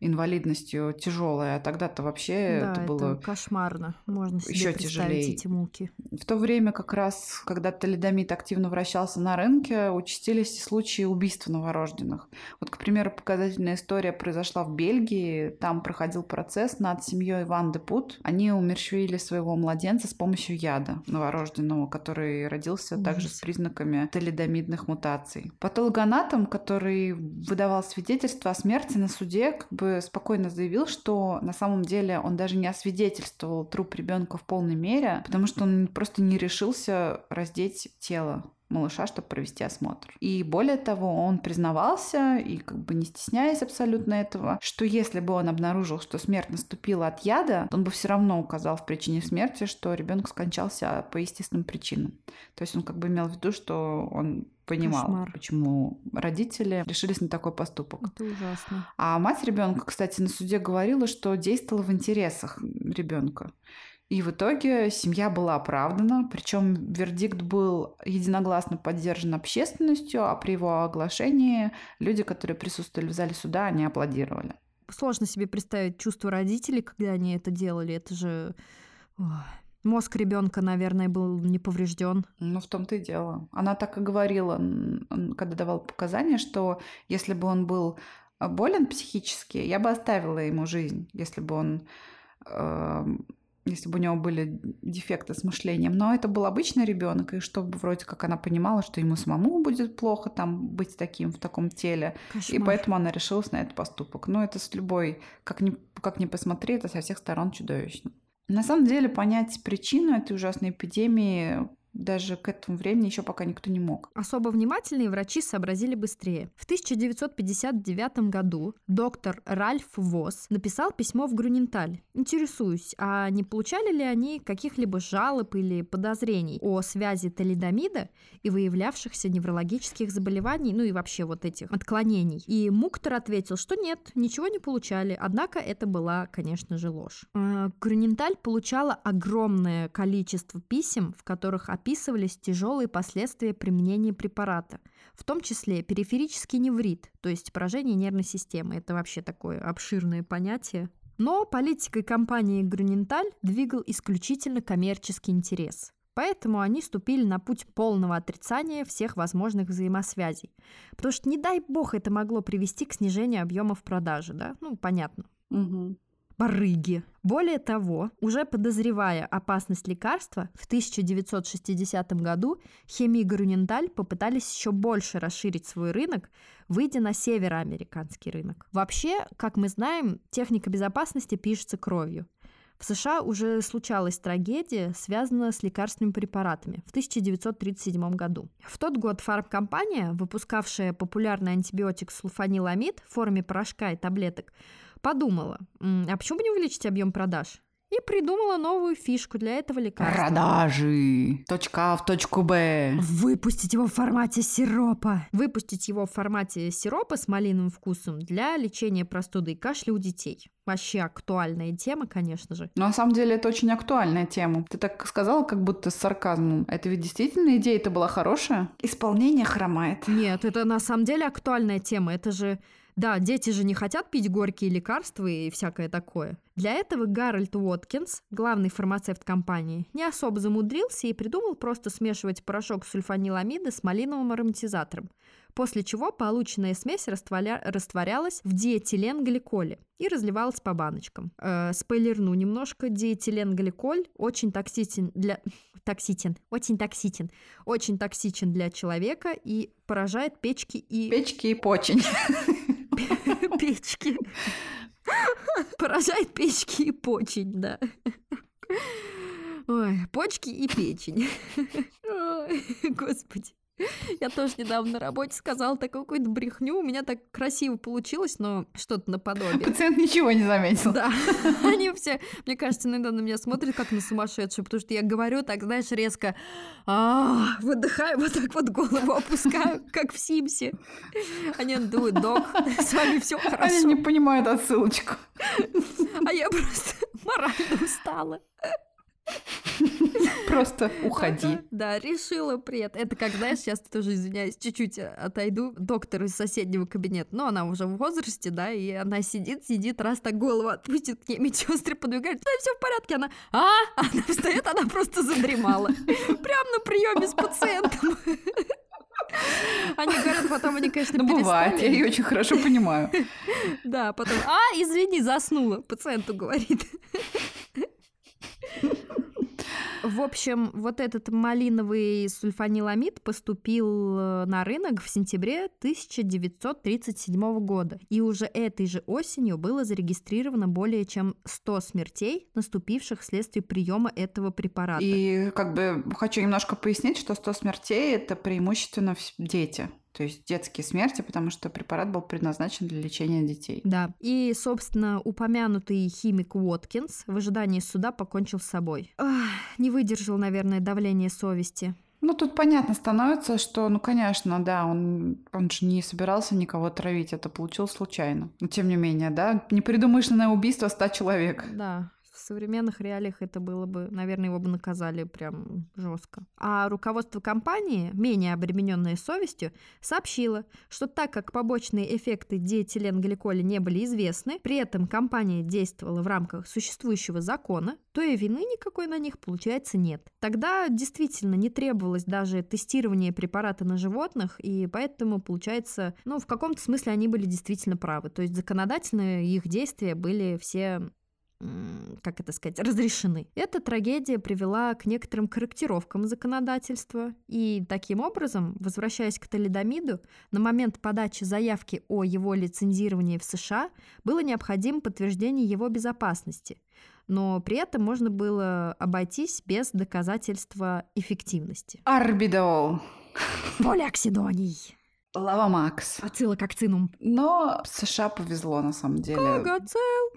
инвалидностью тяжелое, а тогда-то вообще да, это было кошмарно. Можно себе представить тяжелее. эти муки. в то время как раз, когда талидомид активно вращался на рынке, участились и случаи убийств новорожденных. Вот, к примеру, показательная история произошла в Бельгии. Там проходил процесс над семьей Ван де Пут. Они умерщвили своего младенца с помощью яда новорожденного, который родился также с Ужас. признаками талидомидных мутаций. Патологоанатом, который выдавал свидетельство о смерти на суде, как бы спокойно заявил, что на самом деле он даже не освидетельствовал труп ребенка в полной мере, потому что он просто не решился раздеть тело малыша, чтобы провести осмотр. И более того, он признавался, и как бы не стесняясь абсолютно этого, что если бы он обнаружил, что смерть наступила от яда, он бы все равно указал в причине смерти, что ребенок скончался по естественным причинам. То есть он как бы имел в виду, что он понимал, Кошмар. почему родители решились на такой поступок. Это ужасно. А мать ребенка, кстати, на суде говорила, что действовала в интересах ребенка. И в итоге семья была оправдана, причем вердикт был единогласно поддержан общественностью, а при его оглашении люди, которые присутствовали в зале суда, они аплодировали. Сложно себе представить чувство родителей, когда они это делали. Это же... ой. Мозг ребенка, наверное, был не поврежден. Ну, в том-то и дело. Она так и говорила, когда давала показания, что если бы он был э, болен психически, я бы оставила ему жизнь, если бы он эм, если бы у него были дефекты с мышлением. Но это был обычный ребенок, и чтобы вроде как она понимала, что ему самому будет плохо там быть таким в таком теле. И Кошмар. поэтому она решилась на этот поступок. Но это с любой, как ни, как ни посмотри, это со всех сторон чудовищно. На самом деле понять причину этой ужасной эпидемии даже к этому времени еще пока никто не мог. Особо внимательные врачи сообразили быстрее. В 1959 году доктор Ральф Восс написал письмо в Груненталь. Интересуюсь, а не получали ли они каких-либо жалоб или подозрений о связи талидомида и выявлявшихся неврологических заболеваний, ну и вообще вот этих отклонений? И Муктор ответил, что нет, ничего не получали, однако это была, конечно же, ложь. А, Груненталь получала огромное количество писем, в которых описывались тяжелые последствия применения препарата, в том числе периферический неврит, то есть поражение нервной системы. Это вообще такое обширное понятие. Но политикой компании Груненталь двигал исключительно коммерческий интерес. Поэтому они ступили на путь полного отрицания всех возможных взаимосвязей. Потому что, не дай бог, это могло привести к снижению объемов продажи, да? Ну, понятно Мгм. Барыги. Более того, уже подозревая опасность лекарства, в 1960 году химии Груненталь попытались еще больше расширить свой рынок, выйдя на североамериканский рынок. Вообще, как мы знаем, техника безопасности пишется кровью. В США уже случалась трагедия, связанная с лекарственными препаратами в 1937 году. В тот год фармкомпания, выпускавшая популярный антибиотик сульфаниламид в форме порошка и таблеток, подумала, «М, а почему бы не увеличить объем продаж? и придумала новую фишку для этого лекарства. Продажи. Точка А в точку Б. Выпустить его в формате сиропа. Выпустить его в формате сиропа с малиновым вкусом для лечения простуды и кашля у детей. Вообще актуальная тема, конечно же. Но на самом деле это очень актуальная тема. Ты так сказала, как будто с сарказмом. Это ведь действительно идея-то была хорошая? Исполнение хромает. Нет, это на самом деле актуальная тема. Это же да, дети же не хотят пить горькие лекарства и всякое такое. Для этого Гарольд Уоткинс, главный фармацевт компании, не особо замудрился и придумал просто смешивать порошок сульфаниламида с малиновым ароматизатором, после чего полученная смесь растворя... растворялась в диэтиленгликоле и разливалась по баночкам. Э, спойлерну немножко, диэтиленгликоль очень токсичен для... <laughs> Токсичен, очень токсичен, очень токсичен для человека и поражает печки и... Печки и почень. <laughs> <laughs> Печки. Поражает печки и почень, да. Ой, почки и печень. <laughs> Ой, господи. <laughs> Я тоже недавно на работе сказала такую какую-то брехню. У меня так красиво получилось, но что-то наподобие. Пациент ничего не заметил. Да. <laughs> Они все, мне кажется, иногда на меня смотрят как на сумасшедшую, потому что я говорю так, знаешь, резко а, выдыхаю, вот так вот голову опускаю, <laughs> как в Симсе. Они думают, док, с вами все хорошо. Они не понимают отсылочку. А я просто морально устала. <laughs> Просто уходи. Да, решила при этом. Это как, знаешь, сейчас тоже, извиняюсь, чуть-чуть отойду. Доктор из соседнего кабинета. Но она уже в возрасте, да, и она сидит, сидит, раз так голову отпустит к ней, медсестры подвигают. Да, все в порядке. Она, а? Она встает, она просто задремала. Прям на приеме с пациентом. Они говорят, потом они, конечно, Ну, бывает, я ее очень хорошо понимаю. Да, потом, а, извини, заснула, пациенту говорит. В общем, вот этот малиновый сульфаниламид поступил э, на рынок в сентябре 1937 года. И уже этой же осенью было зарегистрировано более чем 100 смертей, наступивших вследствие приема этого препарата. И как бы хочу немножко пояснить, что 100 смертей – это преимущественно дети. То есть детские смерти, потому что препарат был предназначен для лечения детей. Да. И, собственно, упомянутый химик Уоткинс в ожидании суда покончил с собой. Ах, не выдержал, наверное, давление совести. Ну, тут понятно становится, что, ну, конечно, да, он, он же не собирался никого травить, это получилось случайно. Но, тем не менее, да, непредумышленное убийство 100 человек. Да, современных реалиях это было бы, наверное, его бы наказали прям жестко. А руководство компании, менее обремененное совестью, сообщило, что так как побочные эффекты диэтиленгликоля не были известны, при этом компания действовала в рамках существующего закона, то и вины никакой на них, получается, нет. Тогда действительно не требовалось даже тестирование препарата на животных, и поэтому, получается, ну, в каком-то смысле они были действительно правы. То есть законодательно их действия были все как это сказать, разрешены. Эта трагедия привела к некоторым корректировкам законодательства, и таким образом, возвращаясь к талидомиду, на момент подачи заявки о его лицензировании в США было необходимо подтверждение его безопасности, но при этом можно было обойтись без доказательства эффективности. Арбидол. Полиоксидоний. Лавамакс. Ацилококцинум. Но США повезло, на самом деле. Кагацел.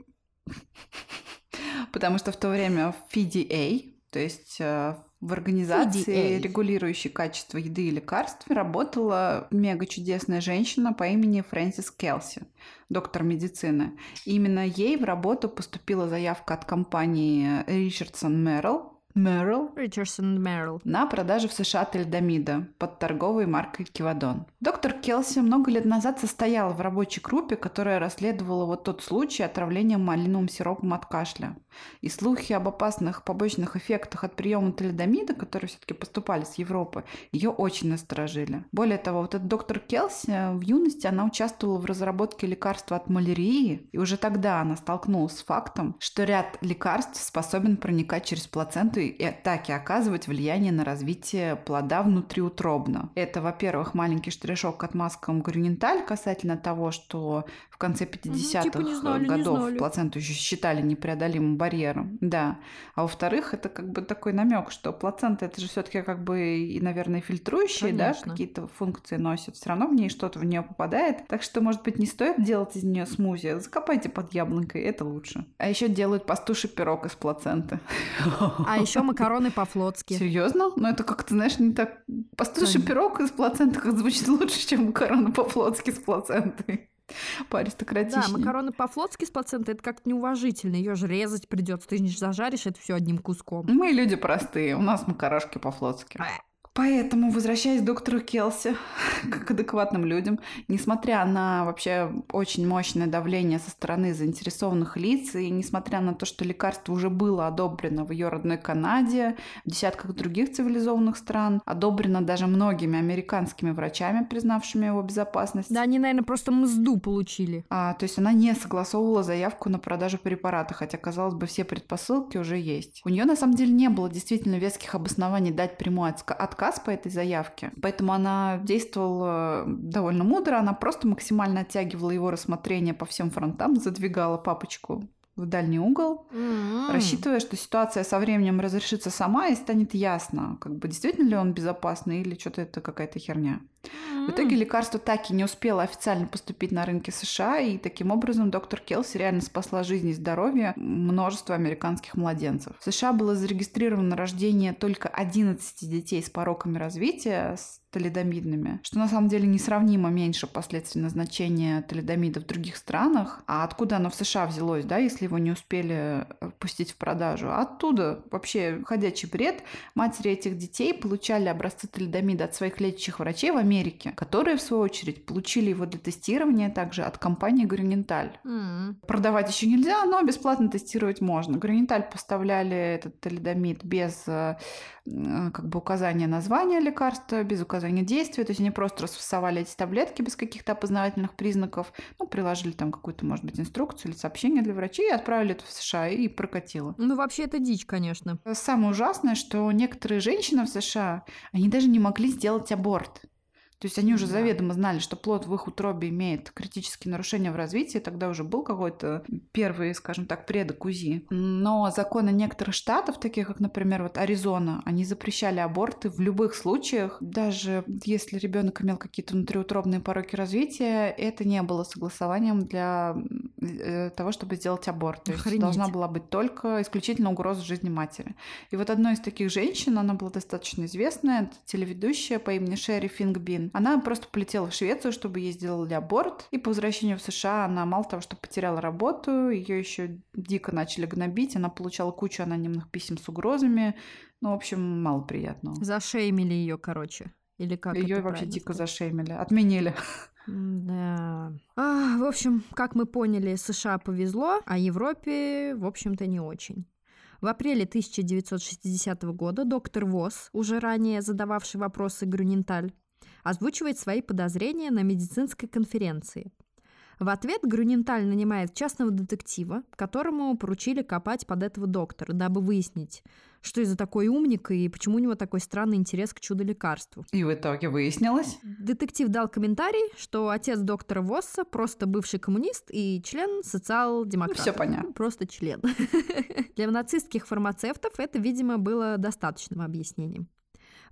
<laughs> Потому что в то время в FDA, то есть э, в организации, FDA. регулирующей качество еды и лекарств, работала мега чудесная женщина по имени Фрэнсис Келси, доктор медицины. И именно ей в работу поступила заявка от компании Richardson Merrill, Merrill Ричардсон Мерл. на продажу в США тельдомида под торговой маркой Кивадон. Доктор Келси много лет назад состояла в рабочей группе, которая расследовала вот тот случай отравления малиновым сиропом от кашля. И слухи об опасных побочных эффектах от приема тельдомида, которые все-таки поступали с Европы, ее очень насторожили. Более того, вот этот доктор Келси в юности она участвовала в разработке лекарства от малярии, и уже тогда она столкнулась с фактом, что ряд лекарств способен проникать через плаценту и так и оказывать влияние на развитие плода внутриутробно. Это, во-первых, маленький штришок к отмазкам Грюненталь касательно того, что конце 50-х типа не знали, годов плаценту еще считали непреодолимым барьером. Да. А во-вторых, это как бы такой намек, что плацента это же все-таки как бы и, наверное, фильтрующие, да, Конечно. какие-то функции носит. Все равно в ней что-то в нее попадает. Так что, может быть, не стоит делать из нее смузи. Закопайте под яблонькой, это лучше. А еще делают пастуший пирог из плаценты. А еще <laughs> макароны по-флотски. Серьезно? Ну это как-то, знаешь, не так... Пастуший пирог из плаценты как звучит лучше, чем макароны по-флотски с плацентой. <laughs> Да, Поаристократичнее. макароны по-флотски с плацентой это как-то неуважительно. Ее же резать придется. Ты не зажаришь это все одним куском. Мы люди простые, у нас макарошки по-флотски. Поэтому, возвращаясь к доктору Келси, <laughs> к адекватным людям, несмотря на вообще очень мощное давление со стороны заинтересованных лиц, и несмотря на то, что лекарство уже было одобрено в ее родной Канаде, в десятках других цивилизованных стран, одобрено даже многими американскими врачами, признавшими его безопасность, Да, они, наверное, просто мзду получили. а, то есть она не согласовывала заявку на продажу препарата, хотя, казалось бы, все предпосылки уже есть. У нее на самом деле не было действительно веских обоснований дать прямой отска- отказ по этой заявке, поэтому она действовала довольно мудро, она просто максимально оттягивала его рассмотрение по всем фронтам, задвигала папочку в дальний угол, М. рассчитывая, что ситуация со временем разрешится сама и станет ясно, как бы действительно ли он безопасный или что-то это какая-то херня. В итоге лекарство так и не успело официально поступить на рынке США, и таким образом доктор Келси реально спасла жизнь и здоровье множества американских младенцев. В США было зарегистрировано рождение только 11 детей с пороками развития, с талидомидными, что на самом деле несравнимо меньше последствий назначения талидомида в других странах. А откуда оно в США взялось, да, если его не успели э, пустить в продажу? Оттуда вообще ходячий бред. Матери этих детей получали образцы талидомида от своих лечащих врачей в Америке, которые, в свою очередь, получили его для тестирования также от компании Грюненталь. М. Продавать еще нельзя, но бесплатно тестировать можно. Граниталь поставляли этот талидомид без э, как бы указания названия лекарства, без указания действия. То есть они просто расфасовали эти таблетки без каких-то опознавательных признаков, ну, приложили там какую-то, может быть, инструкцию или сообщение для врачей и отправили это в США и прокатило. Ну, вообще, это дичь, конечно. Самое ужасное, что некоторые женщины в США, они даже не могли сделать аборт. То есть они уже Да. заведомо знали, что плод в их утробе имеет критические нарушения в развитии, тогда уже был какой-то первый, скажем так, предок УЗИ. Но законы некоторых штатов, таких как, например, вот Аризона, они запрещали аборты в любых случаях, даже если ребенок имел какие-то внутриутробные пороки развития, это не было согласованием для э, того, чтобы сделать аборт. То есть Охренеть. должна была быть только исключительно угроза жизни матери. И вот одной из таких женщин, она была достаточно известная, это телеведущая по имени Шерри Фингбин. Она просто полетела в Швецию, чтобы ей сделали аборт. И по возвращению в США она мало того, что потеряла работу, ее еще дико начали гнобить. Она получала кучу анонимных писем с угрозами. Ну, в общем, мало приятного. Зашеймили ее, короче. Или как Ее вообще дико сказать? зашеймили. Отменили. <laughs> Да. А, в общем, как мы поняли, США повезло, а Европе, в общем-то, не очень. В апреле 1960 года доктор Восс, уже ранее задававший вопросы Грюненталь, озвучивает свои подозрения на медицинской конференции. В ответ Грюненталь нанимает частного детектива, которому поручили копать под этого доктора, дабы выяснить, что из-за такой умник и почему у него такой странный интерес к чудо-лекарству. И в итоге выяснилось. Детектив дал комментарий, что отец доктора Восса просто бывший коммунист и член социал-демократа. Ну, всё понятно. Ну, Просто член. <laughs> Для нацистских фармацевтов это, видимо, было достаточным объяснением.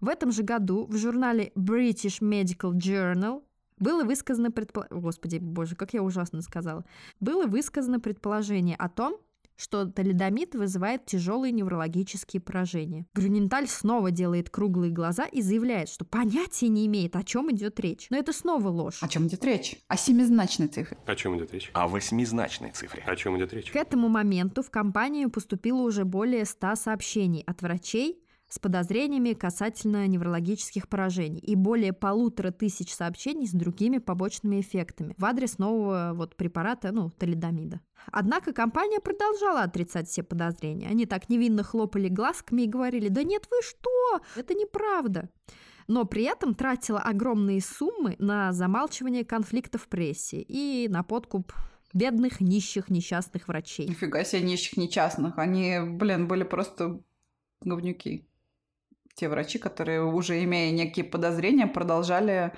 В этом же году в журнале British Medical Journal было высказано предположение... Господи, боже, как я ужасно сказала. Было высказано предположение о том, что талидомид вызывает тяжелые неврологические поражения. Грюненталь снова делает круглые глаза и заявляет, что понятия не имеет, о чем идет речь. Но это снова ложь. О чем идет речь? О семизначной цифре. О чем идет речь? О восьмизначной цифре. О чем идет речь? К этому моменту в компанию поступило уже более 100 сообщений от врачей с подозрениями касательно неврологических поражений и более полутора тысяч сообщений с другими побочными эффектами в адрес нового вот препарата, ну, талидомида. Однако компания продолжала отрицать все подозрения. Они так невинно хлопали глазками и говорили, да нет, вы что, это неправда. Но при этом тратила огромные суммы на замалчивание конфликтов в прессе и на подкуп бедных, нищих, несчастных врачей. Нифига себе нищих нечастных. Они, блин, были просто говнюки. Те врачи, которые, уже имея некие подозрения, продолжали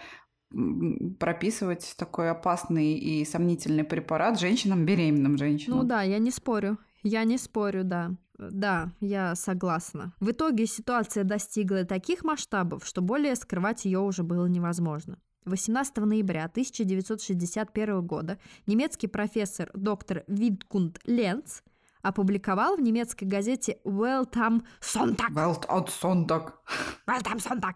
прописывать такой опасный и сомнительный препарат женщинам, беременным женщинам. Ну да, я не спорю. Я не спорю, да. Да, я согласна. В итоге ситуация достигла таких масштабов, что более скрывать ее уже было невозможно. 18 ноября 1961 года немецкий профессор доктор Виткунд Ленц опубликовал в немецкой газете Welt am Sonntag, Welt от Sonntag. Welt am Sonntag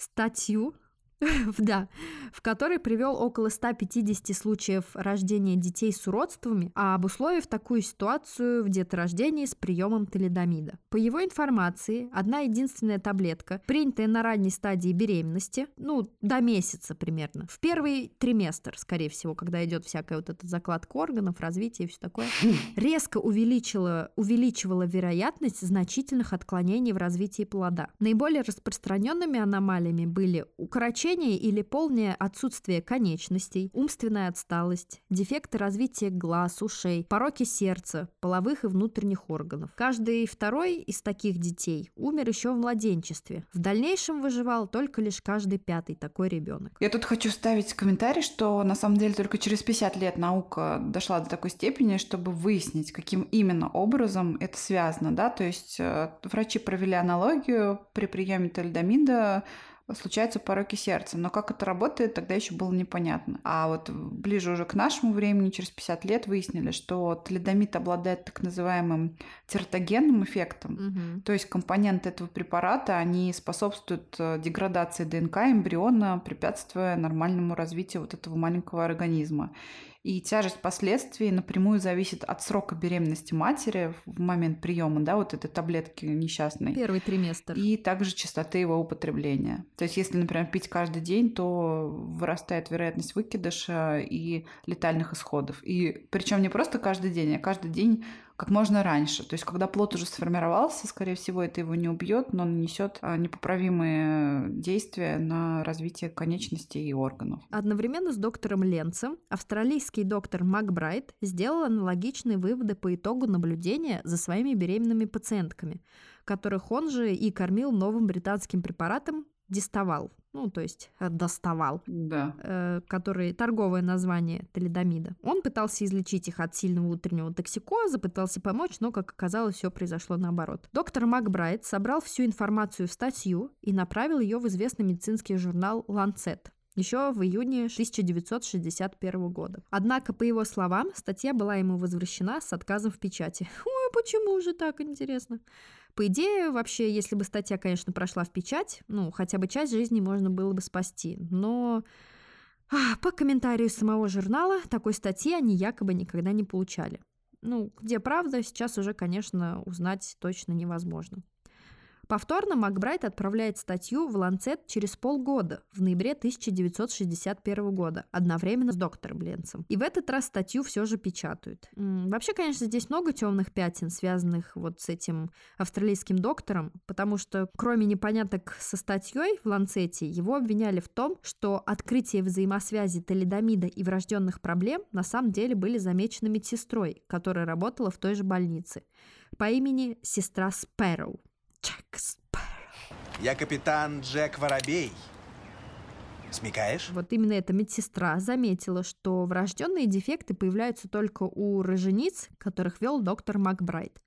статью, <laughs> да, в которой привел около 150 случаев рождения детей с уродствами, а обусловив такую ситуацию в деторождении с приемом талидомида. По его информации, одна единственная таблетка, принятая на ранней стадии беременности, ну, до месяца примерно, в первый триместр, скорее всего, когда идет всякая вот эта закладка органов, развитие и все такое, резко увеличила, увеличивала вероятность значительных отклонений в развитии плода. Наиболее распространенными аномалиями были укорочение или полное отсутствие конечностей, умственная отсталость, дефекты развития глаз, ушей, пороки сердца, половых и внутренних органов. Каждый второй из таких детей умер еще в младенчестве. В дальнейшем выживал только лишь каждый пятый такой ребенок. Я тут хочу ставить комментарий, что на самом деле только через 50 лет наука дошла до такой степени, чтобы выяснить, каким именно образом это связано, да, то есть э, врачи провели аналогию при приеме талидомида случаются пороки сердца. Но как это работает, тогда еще было непонятно. А вот ближе уже к нашему времени, через 50 лет, выяснили, что талидомид обладает так называемым тератогенным эффектом. Мгм. То есть компоненты этого препарата, они способствуют э, деградации ДНК эмбриона, препятствуя нормальному развитию вот этого маленького организма. И тяжесть последствий напрямую зависит от срока беременности матери в момент приема, да, вот этой таблетки несчастной. Первый триместр. И также частоты его употребления. То есть, если, например, пить каждый день, то вырастает вероятность выкидыша и летальных исходов. И причем не просто каждый день, а каждый день как можно раньше. То есть, когда плод уже сформировался, скорее всего, это его не убьет, но нанесет а, непоправимые действия на развитие конечностей и органов. Одновременно с доктором Ленцем австралийский доктор Макбрайт сделал аналогичные выводы по итогу наблюдения за своими беременными пациентками, которых он же и кормил новым британским препаратом диставал, ну, то есть э, доставал, Да. э, который торговое название талидомида. Он пытался излечить их от сильного утреннего токсикоза, пытался помочь, но, как оказалось, все произошло наоборот. Доктор Макбрайт собрал всю информацию в статью и направил ее в известный медицинский журнал Lancet еще в июне 1961 года. Однако, по его словам, статья была ему возвращена с отказом в печати. <laughs> Ой, почему же так интересно? По идее, вообще, если бы статья, конечно, прошла в печать, ну, хотя бы часть жизни можно было бы спасти. Но а, по комментарию самого журнала такой статьи они якобы никогда не получали. Ну, где правда, сейчас уже, конечно, узнать точно невозможно. Повторно Макбрайт отправляет статью в Ланцет через полгода, в ноябре 1961 года, одновременно с доктором Ленцем. И в этот раз статью все же печатают. Вообще, конечно, здесь много темных пятен, связанных вот с этим австралийским доктором, потому что кроме непоняток со статьей в Ланцете, его обвиняли в том, что открытие взаимосвязи талидомида и врожденных проблем на самом деле были замечены медсестрой, которая работала в той же больнице по имени сестра Спэроу. Джек Спэроу. Я капитан Джек Воробей. Смекаешь? Вот именно эта медсестра заметила, что врожденные дефекты появляются только у рожениц, которых вел доктор Макбрайт.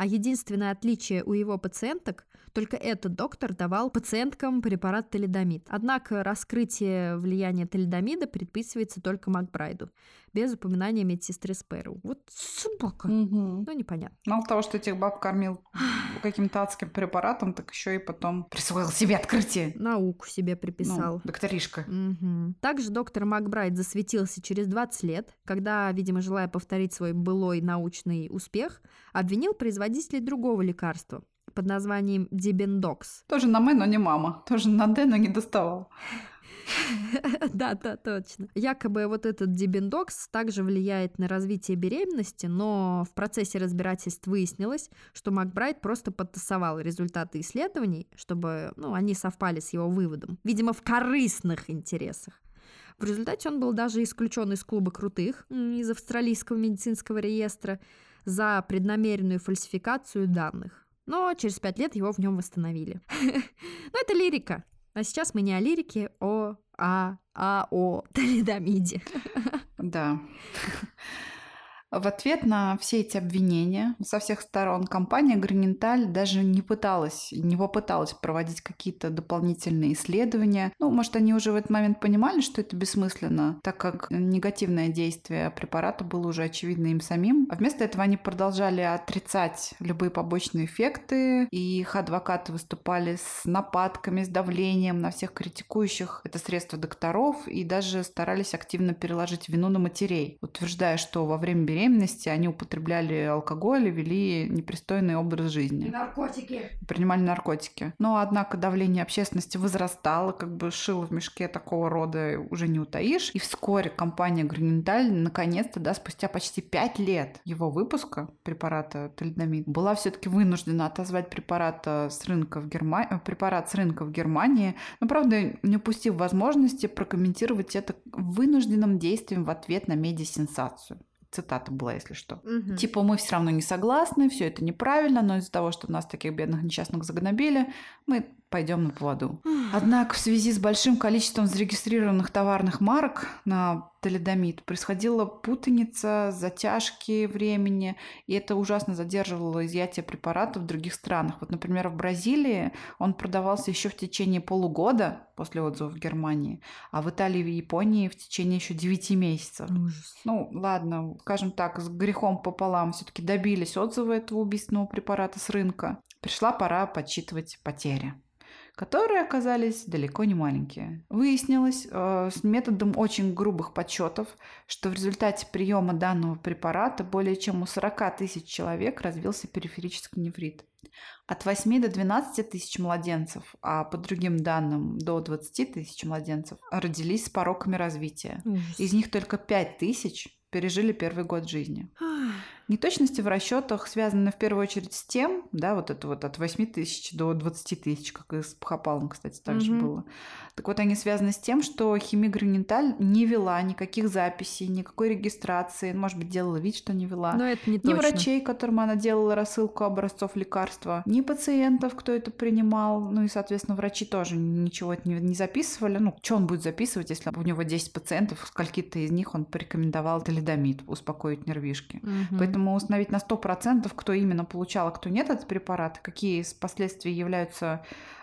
А единственное отличие у его пациенток – только этот доктор давал пациенткам препарат талидомид. Однако раскрытие влияния талидомида предписывается только Макбрайду, без упоминания медсестры Спэру. Вот собака. Мгм. Ну, непонятно. Мало того, что этих баб кормил каким-то адским препаратом, так еще и потом присвоил себе открытие. Науку себе Ну, приписал. докторишка. Мгм. Также доктор Макбрайт засветился через 20 лет, когда, видимо, желая повторить свой былой научный успех, обвинил производителей другого лекарства под названием Дибендокс. Тоже на «мы», но не мама. Тоже на «д», но не доставал. <laughs> Да, да, точно. Якобы вот этот дибендокс также влияет на развитие беременности, но в процессе разбирательств выяснилось, что Макбрайт просто подтасовал результаты исследований, чтобы ну, они совпали с его выводом. Видимо, в корыстных интересах. В результате он был даже исключен из клуба крутых, из австралийского медицинского реестра, за преднамеренную фальсификацию данных. Но через пять лет его в нем восстановили. Но это лирика. А сейчас мы не о лирике, о, а, а о талидомиде. Да. В ответ на все эти обвинения со всех сторон компания Граненталь даже не пыталась, не попыталась проводить какие-то дополнительные исследования. Ну, может, они уже в этот момент понимали, что это бессмысленно, так как негативное действие препарата было уже очевидно им самим. А вместо этого они продолжали отрицать любые побочные эффекты, и их адвокаты выступали с нападками, с давлением на всех критикующих это средство докторов и даже старались активно переложить вину на матерей, утверждая, что во время беременности беременности они употребляли алкоголь и вели непристойный образ жизни. И наркотики. Принимали наркотики. Но, однако, давление общественности возрастало, как бы шило в мешке такого рода уже не утаишь. И вскоре компания Граненталь наконец-то, да, спустя почти пять лет его выпуска препарата талидомид, была все-таки вынуждена отозвать препарат с рынка в Германии, препарат с рынка в Германии, но, правда, не упустив возможности прокомментировать это вынужденным действием в ответ на медиасенсацию цитата была, если что. Угу. Типа, мы все равно не согласны, все это неправильно, но из-за того, что нас таких бедных несчастных загнобили, мы пойдем на поводу. Однако в связи с большим количеством зарегистрированных товарных марок на талидомид происходила путаница, затяжки времени, и это ужасно задерживало изъятие препарата в других странах. Вот, например, в Бразилии он продавался еще в течение полугода после отзыва в Германии, а в Италии и Японии в течение еще 9 месяцев. Ужас. Ну, ладно, скажем так, с грехом пополам все-таки добились отзыва этого убийственного препарата с рынка. Пришла пора подсчитывать потери которые оказались далеко не маленькие. Выяснилось э, с методом очень грубых подсчетов, что в результате приема данного препарата более чем у 40 тысяч человек развился периферический нефрит. От 8 до 12 тысяч младенцев, а по другим данным до 20 тысяч младенцев, родились с пороками развития. Ужас. Из них только 5 тысяч пережили первый год жизни. Неточности в расчетах связаны в первую очередь с тем, да, вот это вот от 8 тысяч до 20 тысяч, как и с Пхопалом, кстати, также mm-hmm. было. Так вот, они связаны с тем, что Химиграниталь не вела никаких записей, никакой регистрации, может быть, делала вид, что не вела. Но это не Ни точно. врачей, которым она делала рассылку образцов лекарства, ни пациентов, кто это принимал, ну и, соответственно, врачи тоже ничего не, не записывали. Ну, что он будет записывать, если у него 10 пациентов, скольки-то из них он порекомендовал талидомид, успокоить нервишки. Mm-hmm. Поэтому поэтому установить на 100%, кто именно получал, а кто нет этот препарат, какие последствия являются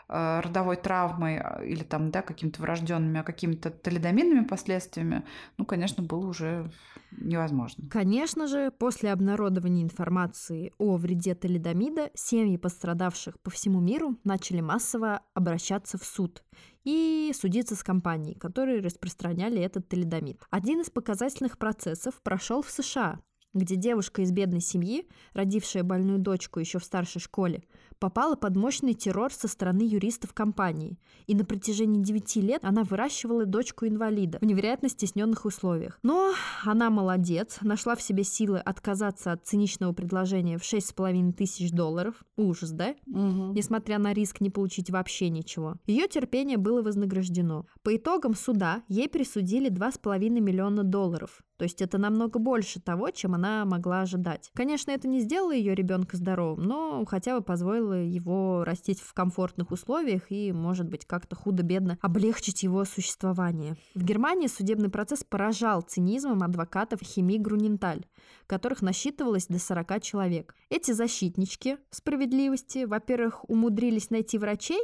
э, родовой травмой а, или там, да, какими-то врожденными, а какими-то талидомидными последствиями, ну, конечно, было уже невозможно. Конечно же, после обнародования информации о вреде талидомида, семьи пострадавших по всему миру начали массово обращаться в суд и судиться с компанией, которые распространяли этот талидомид. Один из показательных процессов прошел в США, где девушка из бедной семьи, родившая больную дочку еще в старшей школе, попала под мощный террор со стороны юристов компании, и на протяжении 9 лет она выращивала дочку-инвалида в невероятно стесненных условиях. Но она молодец, нашла в себе силы отказаться от циничного предложения в 6,5 тысяч долларов. Ужас, да? Угу. Несмотря на риск не получить вообще ничего. Ее терпение было вознаграждено. По итогам суда ей присудили 2,5 миллиона долларов. То есть это намного больше того, чем она могла ожидать. Конечно, это не сделало ее ребенка здоровым, но хотя бы позволило его растить в комфортных условиях и, может быть, как-то худо-бедно облегчить его существование. В Германии судебный процесс поражал цинизмом адвокатов химии Груненталь, которых насчитывалось до 40 человек. Эти защитнички справедливости, во-первых, умудрились найти врачей,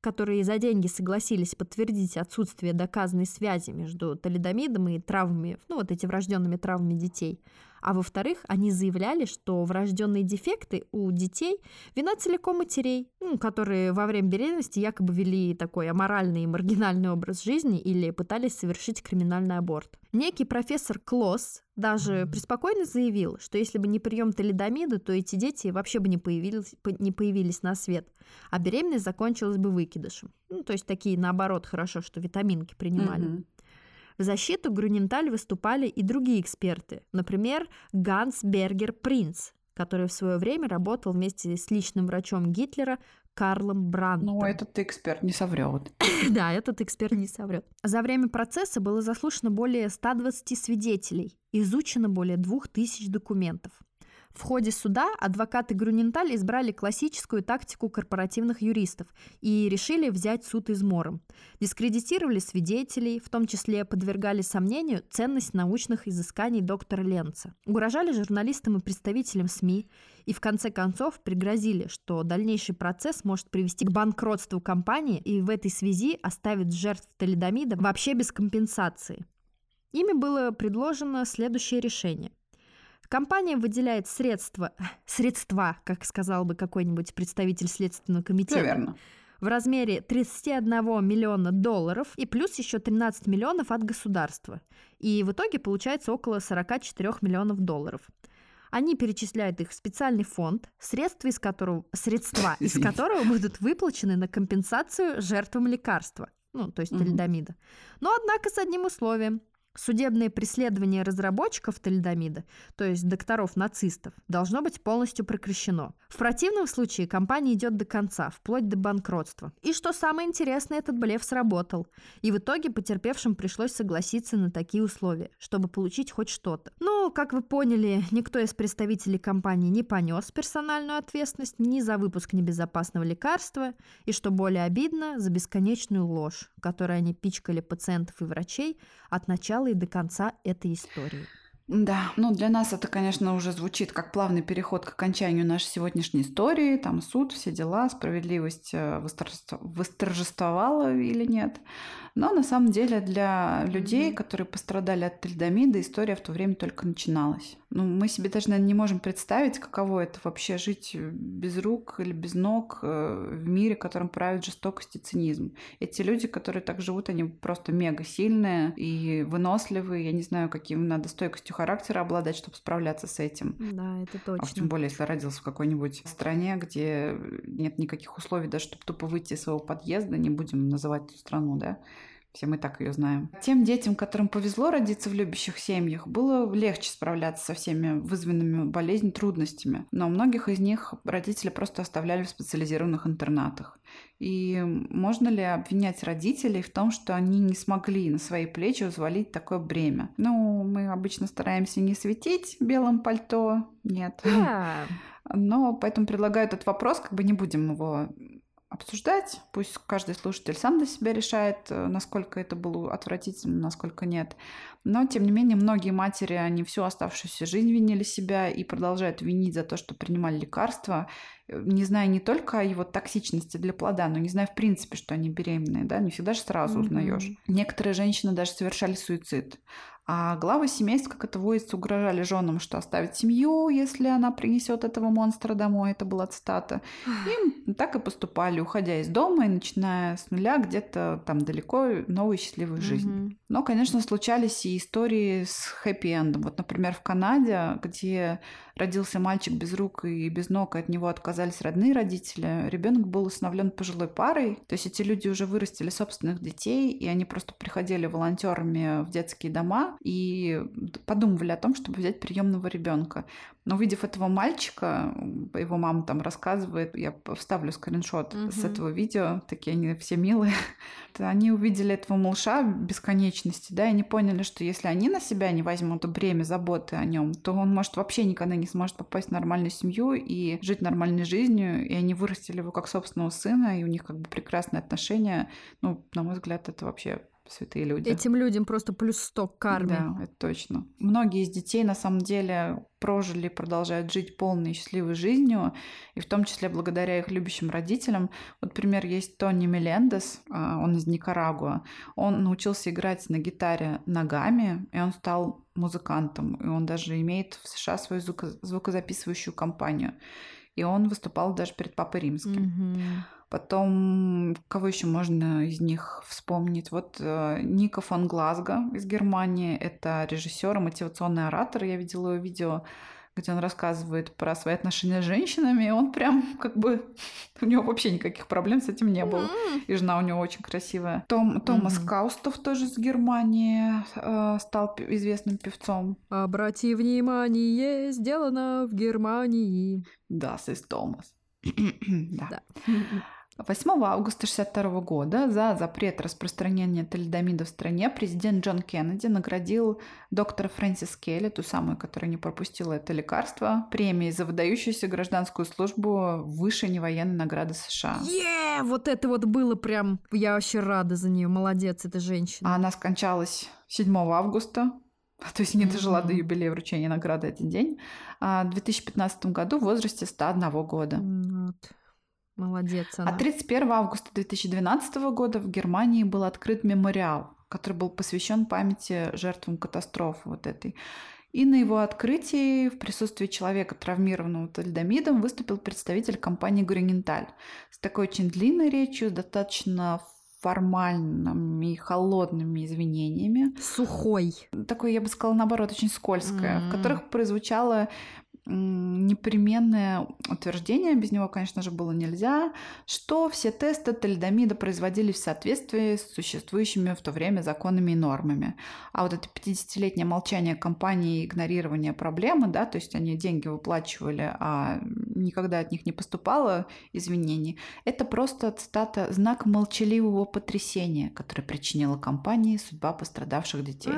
которые за деньги согласились подтвердить отсутствие доказанной связи между талидомидом и травмами, ну вот эти врожденными травмами детей. А во-вторых, они заявляли, что врожденные дефекты у детей вина целиком матерей, ну, которые во время беременности якобы вели такой аморальный и маргинальный образ жизни или пытались совершить криминальный аборт. Некий профессор Клосс даже преспокойно заявил, что если бы не прием талидомида, то эти дети вообще бы не появились, не появились на свет, а беременность закончилась бы выкидышем. Ну, то есть такие, наоборот, хорошо, что витаминки принимали. Mm-hmm. В защиту Груненталь выступали и другие эксперты, например, Ганс Бергер Принц, который в свое время работал вместе с личным врачом Гитлера Карлом Брандтом. Ну, этот эксперт не соврет. <laughs> да, этот эксперт не соврет. За время процесса было заслушано более 120 свидетелей, изучено более 2000 документов. В ходе суда адвокаты Грюненталь избрали классическую тактику корпоративных юристов и решили взять суд измором. Дискредитировали свидетелей, в том числе подвергали сомнению ценность научных изысканий доктора Ленца. Угрожали журналистам и представителям СМИ и в конце концов пригрозили, что дальнейший процесс может привести к банкротству компании и в этой связи оставит жертв талидомида вообще без компенсации. Ими было предложено следующее решение. Компания выделяет средства, <laughs> средства, как сказал бы какой-нибудь представитель Следственного комитета, Верно. в размере 31 миллиона долларов и плюс еще 13 миллионов от государства. И в итоге получается около 44 миллионов долларов. Они перечисляют их в специальный фонд, средства из которого, средства <laughs> из которого будут выплачены на компенсацию жертвам лекарства, ну, то есть талидомида. Но, однако, с одним условием. Судебное преследование разработчиков талидомида, то есть докторов-нацистов, должно быть полностью прекращено. В противном случае компания идет до конца, вплоть до банкротства. И что самое интересное, этот блеф сработал. И в итоге потерпевшим пришлось согласиться на такие условия, чтобы получить хоть что-то. Ну, как вы поняли, никто из представителей компании не понес персональную ответственность ни за выпуск небезопасного лекарства, и, что более обидно, за бесконечную ложь, которой они пичкали пациентов и врачей от начала и до конца этой истории. Да, ну для нас это, конечно, уже звучит как плавный переход к окончанию нашей сегодняшней истории. Там суд, все дела, справедливость э, восторжество- восторжествовала или нет. Но на самом деле для людей, которые пострадали от тельдомида, история в то время только начиналась. Ну, мы себе даже, наверное, не можем представить, каково это вообще жить без рук или без ног э, в мире, которым правит жестокость и цинизм. Эти люди, которые так живут, они просто мега сильные и выносливые. Я не знаю, каким надо стойкостью характера обладать, чтобы справляться с этим. Да, это А уж тем точно. более, если родился в какой-нибудь стране, где нет никаких условий, даже чтобы тупо выйти из своего подъезда, не будем называть эту страну, да? Все мы так ее знаем. Тем детям, которым повезло родиться в любящих семьях, было легче справляться со всеми вызванными болезнью трудностями. Но многих из них родители просто оставляли в специализированных интернатах. И можно ли обвинять родителей в том, что они не смогли на свои плечи взвалить такое бремя? Ну, мы обычно стараемся не светить белым пальто. Нет. Да, <laughs> Но поэтому предлагаю этот вопрос, как бы не будем его обсуждать. Пусть каждый слушатель сам для себя решает, э, насколько это было отвратительно, насколько нет. Но, тем не менее, многие матери, они всю оставшуюся жизнь винили себя и продолжают винить за то, что принимали лекарства, э, не зная не только о его токсичности для плода, но не зная в принципе, что они беременные, да, не всегда же сразу Мгм. узнаешь. Некоторые женщины даже совершали суицид. А главы семейств, как это водится, угрожали женам, что оставят семью, если она принесет этого монстра домой. Это была цитата. Им так и поступали, уходя из дома и начиная с нуля где-то там далеко новую счастливую жизнь. Мгм. Но, конечно, случались и истории с хэппи-эндом. Вот, например, в Канаде, где родился мальчик без рук и без ног, и от него отказались родные родители, ребенок был усыновлен пожилой парой. То есть эти люди уже вырастили собственных детей, и они просто приходили волонтерами в детские дома и подумывали о том, чтобы взять приемного ребенка. Но увидев этого мальчика, его мама там рассказывает, я вставлю скриншот с Мгм. этого видео, такие они все милые. <laughs> Они увидели этого малыша бесконечности, да, и они поняли, что если они на себя не возьмут бремя заботы о нем, то он, может, вообще никогда не сможет попасть в нормальную семью и жить нормальной жизнью, и они вырастили его как собственного сына, и у них как бы прекрасные отношения. Ну, на мой взгляд, это вообще святые люди. Этим людям просто плюс 100 к карме. Да, это точно. Многие из детей на самом деле прожили, продолжают жить полной и счастливой жизнью, и в том числе благодаря их любящим родителям. Вот пример есть Тони Мелендес, а, он из Никарагуа. Он научился играть на гитаре ногами, и он стал музыкантом, и он даже имеет в США свою звуко- звукозаписывающую компанию. И он выступал даже перед Папой Римским. Мгм. Потом, кого еще можно из них вспомнить? Вот э, Ника фон Глазго из Германии. Это режиссер и мотивационный оратор. Я видела его видео, где он рассказывает про свои отношения с женщинами. И он прям как бы... У него вообще никаких проблем с этим не было. М. И жена у него очень красивая. Том, Томас Мгм. Каустов тоже из Германии э, стал известным певцом. Обрати внимание, сделано в Германии. Да, из Томас. <clears throat> да. Да. 8 августа 1962 года за запрет распространения талидомида в стране президент Джон Кеннеди наградил доктора Фрэнсис Келли, ту самую, которая не пропустила это лекарство, премией за выдающуюся гражданскую службу выше невоенной награды США. Е, вот это вот было прям... Я вообще рада за нее, молодец эта женщина. А она скончалась 7 августа, <laughs> то есть не дожила Мгм. до юбилея вручения награды один день, а в 2015 году в возрасте 101 года. Вот. Молодец она. А 31 августа 2012 года в Германии был открыт мемориал, который был посвящен памяти жертвам катастрофы вот этой. И на его открытии в присутствии человека, травмированного талидомидом, выступил представитель компании Гуриненталь с такой очень длинной речью, достаточно формальными и холодными извинениями. Сухой. Такое, я бы сказала, наоборот, очень скользкое, в М. которых прозвучало непременное утверждение, без него, конечно же, было нельзя, что все тесты талидомида производились в соответствии с существующими в то время законами и нормами. А вот это 50-летнее молчание компании и игнорирование проблемы, да, то есть они деньги выплачивали, а никогда от них не поступало извинений, это просто, цитата, знак молчаливого потрясения, которое причинила компании судьба пострадавших детей.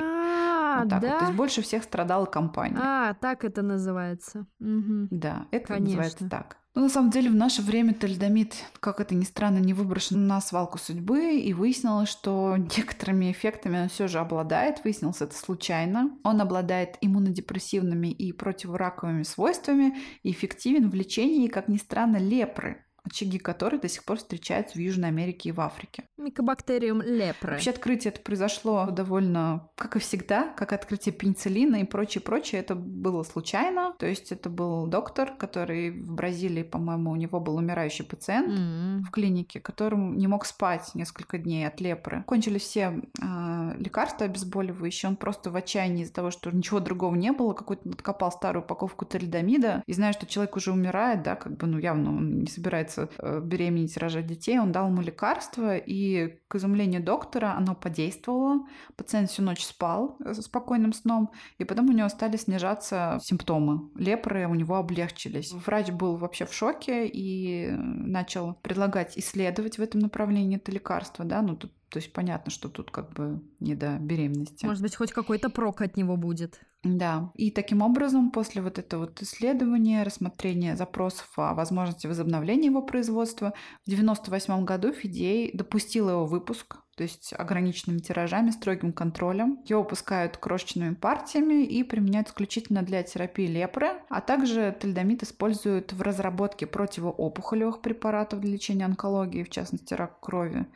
А, Вот так вот. То да? есть больше всех страдала компания. А, так это называется. Мгм. Да, это Конечно. называется так. Но на самом деле в наше время талидомид, как это ни странно, не выброшен на свалку судьбы, и выяснилось, что <laughs> некоторыми эффектами он все же обладает. Выяснилось это случайно. Он обладает иммунодепрессивными и противораковыми свойствами и эффективен в лечении, как ни странно, лепры, очаги которой до сих пор встречаются в Южной Америке и в Африке. Микобактериум лепры. Вообще открытие это произошло довольно, как и всегда, как открытие пенициллина и прочее, прочее. Это было случайно. То есть это был доктор, который в Бразилии, по-моему, у него был умирающий пациент М. в клинике, которому не мог спать несколько дней от лепры. Кончились все а, лекарства обезболивающие. Он просто в отчаянии из-за того, что ничего другого не было, какой-то откопал старую упаковку талидомида. И зная, что человек уже умирает, да, как бы, ну, явно он не собирается э, беременеть, рожать детей, он дал ему лекарство, и, к изумлению доктора, оно подействовало. Пациент всю ночь спал э, спокойным сном, и потом у него стали снижаться симптомы. Лепры у него облегчились. Врач был вообще в шоке и начал предлагать исследовать в этом направлении это лекарство, да, ну тут то есть понятно, что тут как бы не до беременности. Может быть, хоть какой-то прок от него будет. Да. И таким образом, после вот этого вот исследования, рассмотрения запросов о возможности возобновления его производства, в 98 году Фидей допустил его выпуск, то есть ограниченными тиражами, строгим контролем. Его выпускают крошечными партиями и применяют исключительно для терапии лепры, а также тальдомид используют в разработке противоопухолевых препаратов для лечения онкологии, в частности рак крови.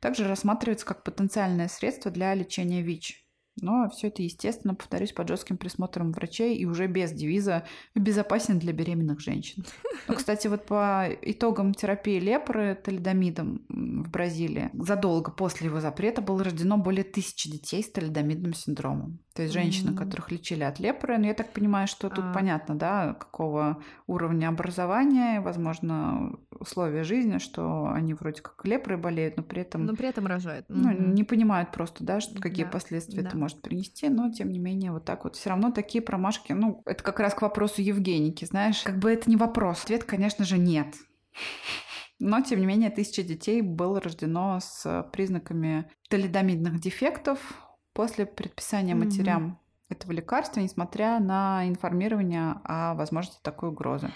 Также рассматривается как потенциальное средство для лечения ВИЧ. Но все это, естественно, повторюсь, под жестким присмотром врачей и уже без девиза «безопасен для беременных женщин». Но, кстати, вот по итогам терапии лепры талидомидом в Бразилии задолго после его запрета было рождено более тысячи детей с талидомидным синдромом. То есть женщины, М. которых лечили от лепры. Но я так понимаю, что тут А. понятно, да, какого уровня образования, возможно, условия жизни, что они вроде как лепрой болеют, но при этом Но при этом рожает. ну, Мгм. не понимают просто, да, что, какие Да, последствия это да. может принести, но тем не менее вот так вот. Все равно такие промашки, ну, это как раз к вопросу Евгеники, знаешь, как бы это не вопрос. Ответ, конечно же, нет. <laughs> Но, тем не менее, тысяча детей было рождено с признаками талидомидных дефектов после предписания матерям этого лекарства, несмотря на информирование о возможности такой угрозы.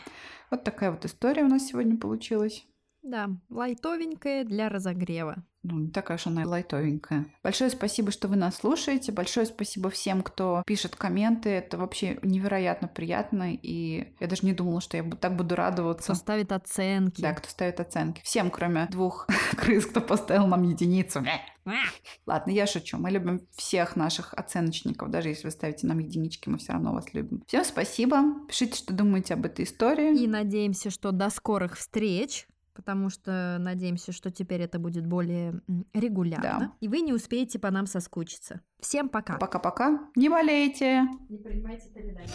Вот такая вот история у нас сегодня получилась. Да, лайтовенькая для разогрева. Ну, не такая уж она лайтовенькая. Большое спасибо, что вы нас слушаете. Большое спасибо всем, кто пишет комменты. Это вообще невероятно приятно. И я даже не думала, что я так буду радоваться. Кто ставит оценки. Да, кто ставит оценки. Всем, кроме двух <laughs> крыс, кто поставил нам единицу. Ладно, я шучу. Мы любим всех наших оценочников. Даже если вы ставите нам единички, мы все равно вас любим. Всем спасибо. Пишите, что думаете об этой истории. И надеемся, что до скорых встреч, потому что надеемся, что теперь это будет более регулярно. Да. И вы не успеете по нам соскучиться. Всем пока. Пока-пока. Не болейте. Не принимайте передачи.